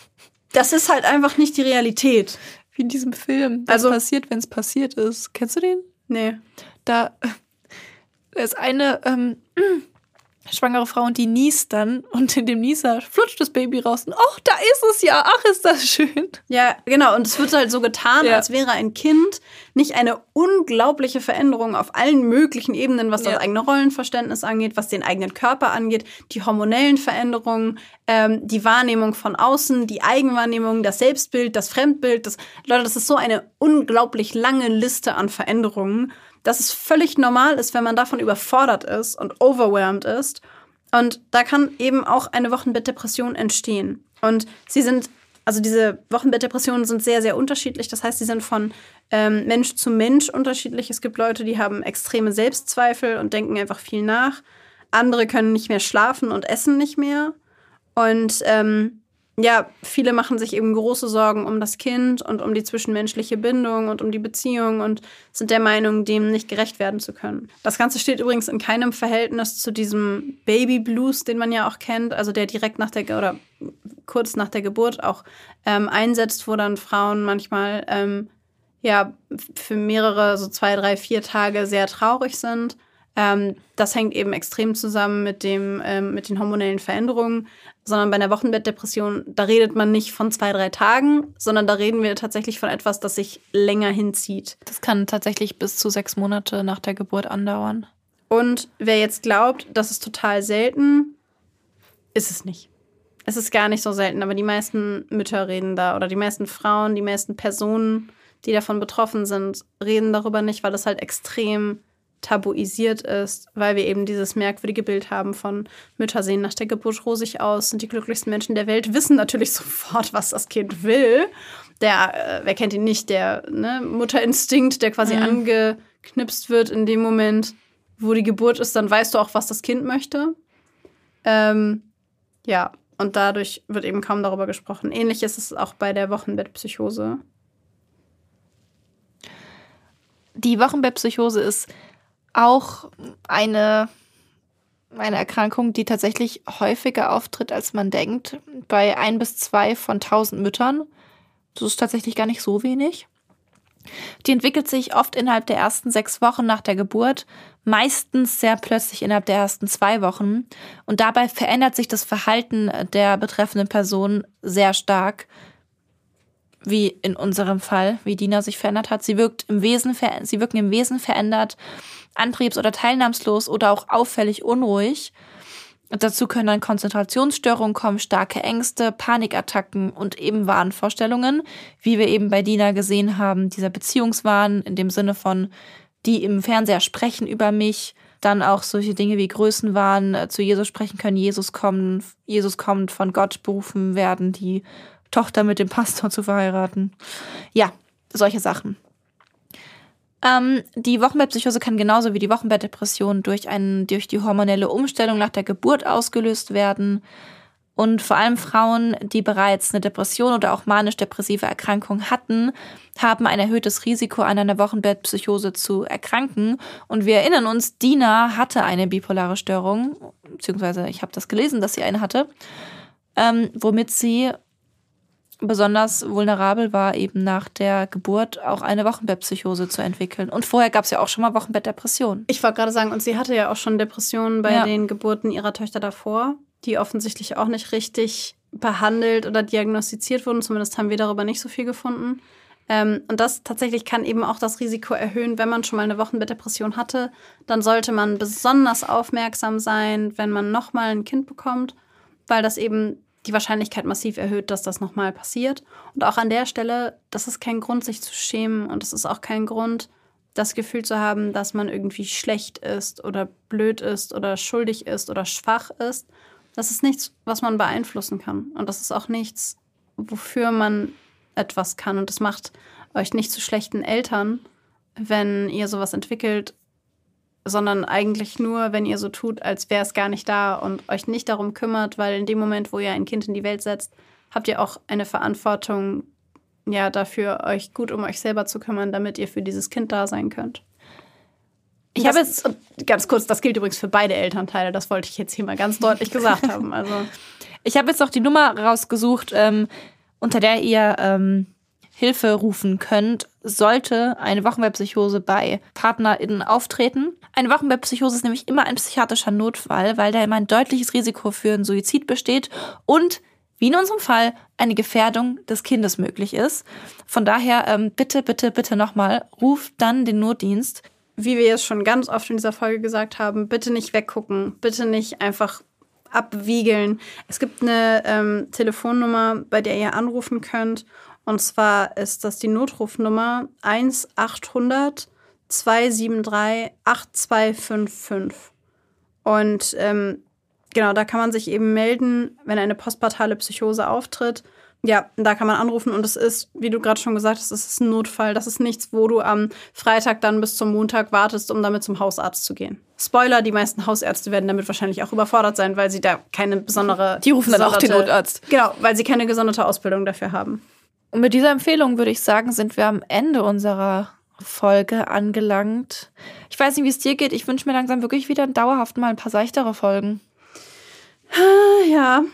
das ist halt einfach nicht die Realität. Wie in diesem Film. Was also, passiert, wenn es passiert ist. Kennst du den? Nee. Da, da ist eine ähm, schwangere Frau und die niest dann und in dem Nieser flutscht das Baby raus und ach, da ist es ja, ach, ist das schön. Ja, genau. Und es wird halt so getan, ja. als wäre ein Kind nicht eine unglaubliche Veränderung auf allen möglichen Ebenen, was ja. das eigene Rollenverständnis angeht, was den eigenen Körper angeht, die hormonellen Veränderungen, ähm, die Wahrnehmung von außen, die Eigenwahrnehmung, das Selbstbild, das Fremdbild. Das, Leute, das ist so eine unglaublich lange Liste an Veränderungen dass es völlig normal ist, wenn man davon überfordert ist und overwhelmed ist. Und da kann eben auch eine Wochenbettdepression entstehen. Und sie sind, also diese Wochenbettdepressionen sind sehr, sehr unterschiedlich. Das heißt, sie sind von ähm, Mensch zu Mensch unterschiedlich. Es gibt Leute, die haben extreme Selbstzweifel und denken einfach viel nach. Andere können nicht mehr schlafen und essen nicht mehr. Und ähm, ja, viele machen sich eben große Sorgen um das Kind und um die zwischenmenschliche Bindung und um die Beziehung und sind der Meinung, dem nicht gerecht werden zu können. Das Ganze steht übrigens in keinem Verhältnis zu diesem Baby Blues, den man ja auch kennt, also der direkt nach der oder kurz nach der Geburt auch ähm, einsetzt, wo dann Frauen manchmal ähm, ja für mehrere, so zwei, drei, vier Tage sehr traurig sind. Ähm, das hängt eben extrem zusammen mit, dem, ähm, mit den hormonellen Veränderungen, sondern bei einer Wochenbettdepression, da redet man nicht von zwei, drei Tagen, sondern da reden wir tatsächlich von etwas, das sich länger hinzieht. Das kann tatsächlich bis zu sechs Monate nach der Geburt andauern. Und wer jetzt glaubt, das ist total selten, ist es nicht. Es ist gar nicht so selten, aber die meisten Mütter reden da oder die meisten Frauen, die meisten Personen, die davon betroffen sind, reden darüber nicht, weil es halt extrem tabuisiert ist, weil wir eben dieses merkwürdige Bild haben von Mütter sehen nach der Geburt rosig aus, sind die glücklichsten Menschen der Welt, wissen natürlich sofort, was das Kind will. Der, äh, wer kennt ihn nicht, der ne, Mutterinstinkt, der quasi mhm. angeknipst wird in dem Moment, wo die Geburt ist, dann weißt du auch, was das Kind möchte. Ähm, ja, und dadurch wird eben kaum darüber gesprochen. Ähnlich ist es auch bei der Wochenbettpsychose. Die Wochenbettpsychose ist auch eine, eine Erkrankung, die tatsächlich häufiger auftritt, als man denkt. Bei ein bis zwei von tausend Müttern. Das ist tatsächlich gar nicht so wenig. Die entwickelt sich oft innerhalb der ersten sechs Wochen nach der Geburt, meistens sehr plötzlich innerhalb der ersten zwei Wochen. Und dabei verändert sich das Verhalten der betreffenden Person sehr stark wie in unserem Fall, wie Dina sich verändert hat. Sie wirkt im Wesen, sie wirken im Wesen verändert, antriebs- oder teilnahmslos oder auch auffällig unruhig. Dazu können dann Konzentrationsstörungen kommen, starke Ängste, Panikattacken und eben Wahnvorstellungen, wie wir eben bei Dina gesehen haben, dieser Beziehungswahn in dem Sinne von, die im Fernseher sprechen über mich, dann auch solche Dinge wie Größenwahn, äh, zu Jesus sprechen können, Jesus kommen, Jesus kommt, von Gott berufen werden, die Tochter mit dem Pastor zu verheiraten. Ja, solche Sachen. Ähm, die Wochenbettpsychose kann genauso wie die Wochenbettdepression durch, einen, durch die hormonelle Umstellung nach der Geburt ausgelöst werden. Und vor allem Frauen, die bereits eine Depression oder auch manisch-depressive Erkrankung hatten, haben ein erhöhtes Risiko, an einer Wochenbettpsychose zu erkranken. Und wir erinnern uns, Dina hatte eine bipolare Störung, beziehungsweise ich habe das gelesen, dass sie eine hatte, ähm, womit sie besonders vulnerabel war, eben nach der Geburt auch eine Wochenbettpsychose zu entwickeln. Und vorher gab es ja auch schon mal Wochenbettdepressionen. Ich wollte gerade sagen, und sie hatte ja auch schon Depressionen bei ja. den Geburten ihrer Töchter davor, die offensichtlich auch nicht richtig behandelt oder diagnostiziert wurden. Zumindest haben wir darüber nicht so viel gefunden. Ähm, und das tatsächlich kann eben auch das Risiko erhöhen, wenn man schon mal eine Wochenbettdepression hatte. Dann sollte man besonders aufmerksam sein, wenn man nochmal ein Kind bekommt, weil das eben die Wahrscheinlichkeit massiv erhöht, dass das nochmal passiert. Und auch an der Stelle, das ist kein Grund, sich zu schämen und es ist auch kein Grund, das Gefühl zu haben, dass man irgendwie schlecht ist oder blöd ist oder schuldig ist oder schwach ist. Das ist nichts, was man beeinflussen kann. Und das ist auch nichts, wofür man etwas kann. Und das macht euch nicht zu schlechten Eltern, wenn ihr sowas entwickelt sondern eigentlich nur, wenn ihr so tut, als wäre es gar nicht da und euch nicht darum kümmert, weil in dem Moment, wo ihr ein Kind in die Welt setzt, habt ihr auch eine Verantwortung, ja, dafür, euch gut um euch selber zu kümmern, damit ihr für dieses Kind da sein könnt. Ich habe jetzt ganz kurz, das gilt übrigens für beide Elternteile, das wollte ich jetzt hier mal ganz deutlich gesagt haben. Also ich habe jetzt noch die Nummer rausgesucht, ähm, unter der ihr ähm, Hilfe rufen könnt, sollte eine Wochenbettpsychose bei PartnerInnen auftreten. Eine Wochenbettpsychose ist nämlich immer ein psychiatrischer Notfall, weil da immer ein deutliches Risiko für einen Suizid besteht und wie in unserem Fall eine Gefährdung des Kindes möglich ist. Von daher ähm, bitte, bitte, bitte nochmal, ruft dann den Notdienst. Wie wir es schon ganz oft in dieser Folge gesagt haben, bitte nicht weggucken, bitte nicht einfach abwiegeln. Es gibt eine ähm, Telefonnummer, bei der ihr anrufen könnt und zwar ist das die Notrufnummer 1800 273 8255. Und ähm, genau, da kann man sich eben melden, wenn eine postpartale Psychose auftritt. Ja, da kann man anrufen und es ist, wie du gerade schon gesagt hast, es ist ein Notfall. Das ist nichts, wo du am Freitag dann bis zum Montag wartest, um damit zum Hausarzt zu gehen. Spoiler, die meisten Hausärzte werden damit wahrscheinlich auch überfordert sein, weil sie da keine besondere. Die rufen dann auch den Notarzt. Genau, weil sie keine gesonderte Ausbildung dafür haben. Und mit dieser Empfehlung würde ich sagen, sind wir am Ende unserer Folge angelangt. Ich weiß nicht, wie es dir geht. Ich wünsche mir langsam wirklich wieder dauerhaft mal ein paar seichtere Folgen. Ja,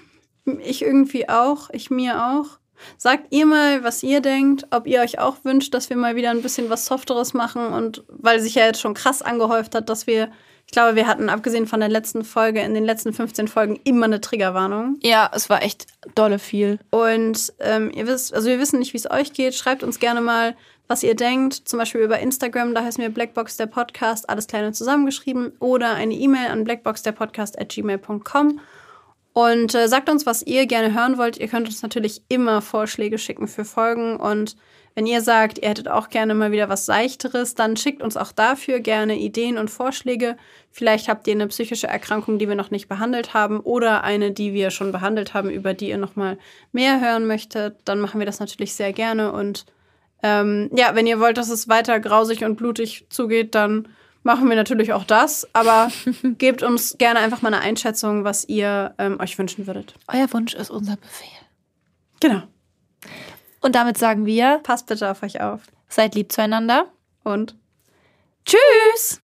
ich irgendwie auch, ich mir auch. Sagt ihr mal, was ihr denkt, ob ihr euch auch wünscht, dass wir mal wieder ein bisschen was Softeres machen und weil sich ja jetzt schon krass angehäuft hat, dass wir, ich glaube, wir hatten abgesehen von der letzten Folge, in den letzten 15 Folgen immer eine Triggerwarnung. Ja, es war echt dolle viel. Und ähm, ihr wisst, also wir wissen nicht, wie es euch geht. Schreibt uns gerne mal, was ihr denkt. Zum Beispiel über Instagram, da heißen wir Blackbox der Podcast, alles kleine zusammengeschrieben. Oder eine E-Mail an blackboxderpodcast at gmail.com. Und äh, sagt uns, was ihr gerne hören wollt. Ihr könnt uns natürlich immer Vorschläge schicken für Folgen. Und wenn ihr sagt, ihr hättet auch gerne mal wieder was Seichteres, dann schickt uns auch dafür gerne Ideen und Vorschläge. Vielleicht habt ihr eine psychische Erkrankung, die wir noch nicht behandelt haben, oder eine, die wir schon behandelt haben, über die ihr noch mal mehr hören möchtet. Dann machen wir das natürlich sehr gerne. Und ähm, ja, wenn ihr wollt, dass es weiter grausig und blutig zugeht, dann machen wir natürlich auch das. Aber gebt uns gerne einfach mal eine Einschätzung, was ihr ähm, euch wünschen würdet. Euer Wunsch ist unser Befehl. Genau. Und damit sagen wir, Passt bitte auf euch auf. seid lieb zueinander Und tschüss!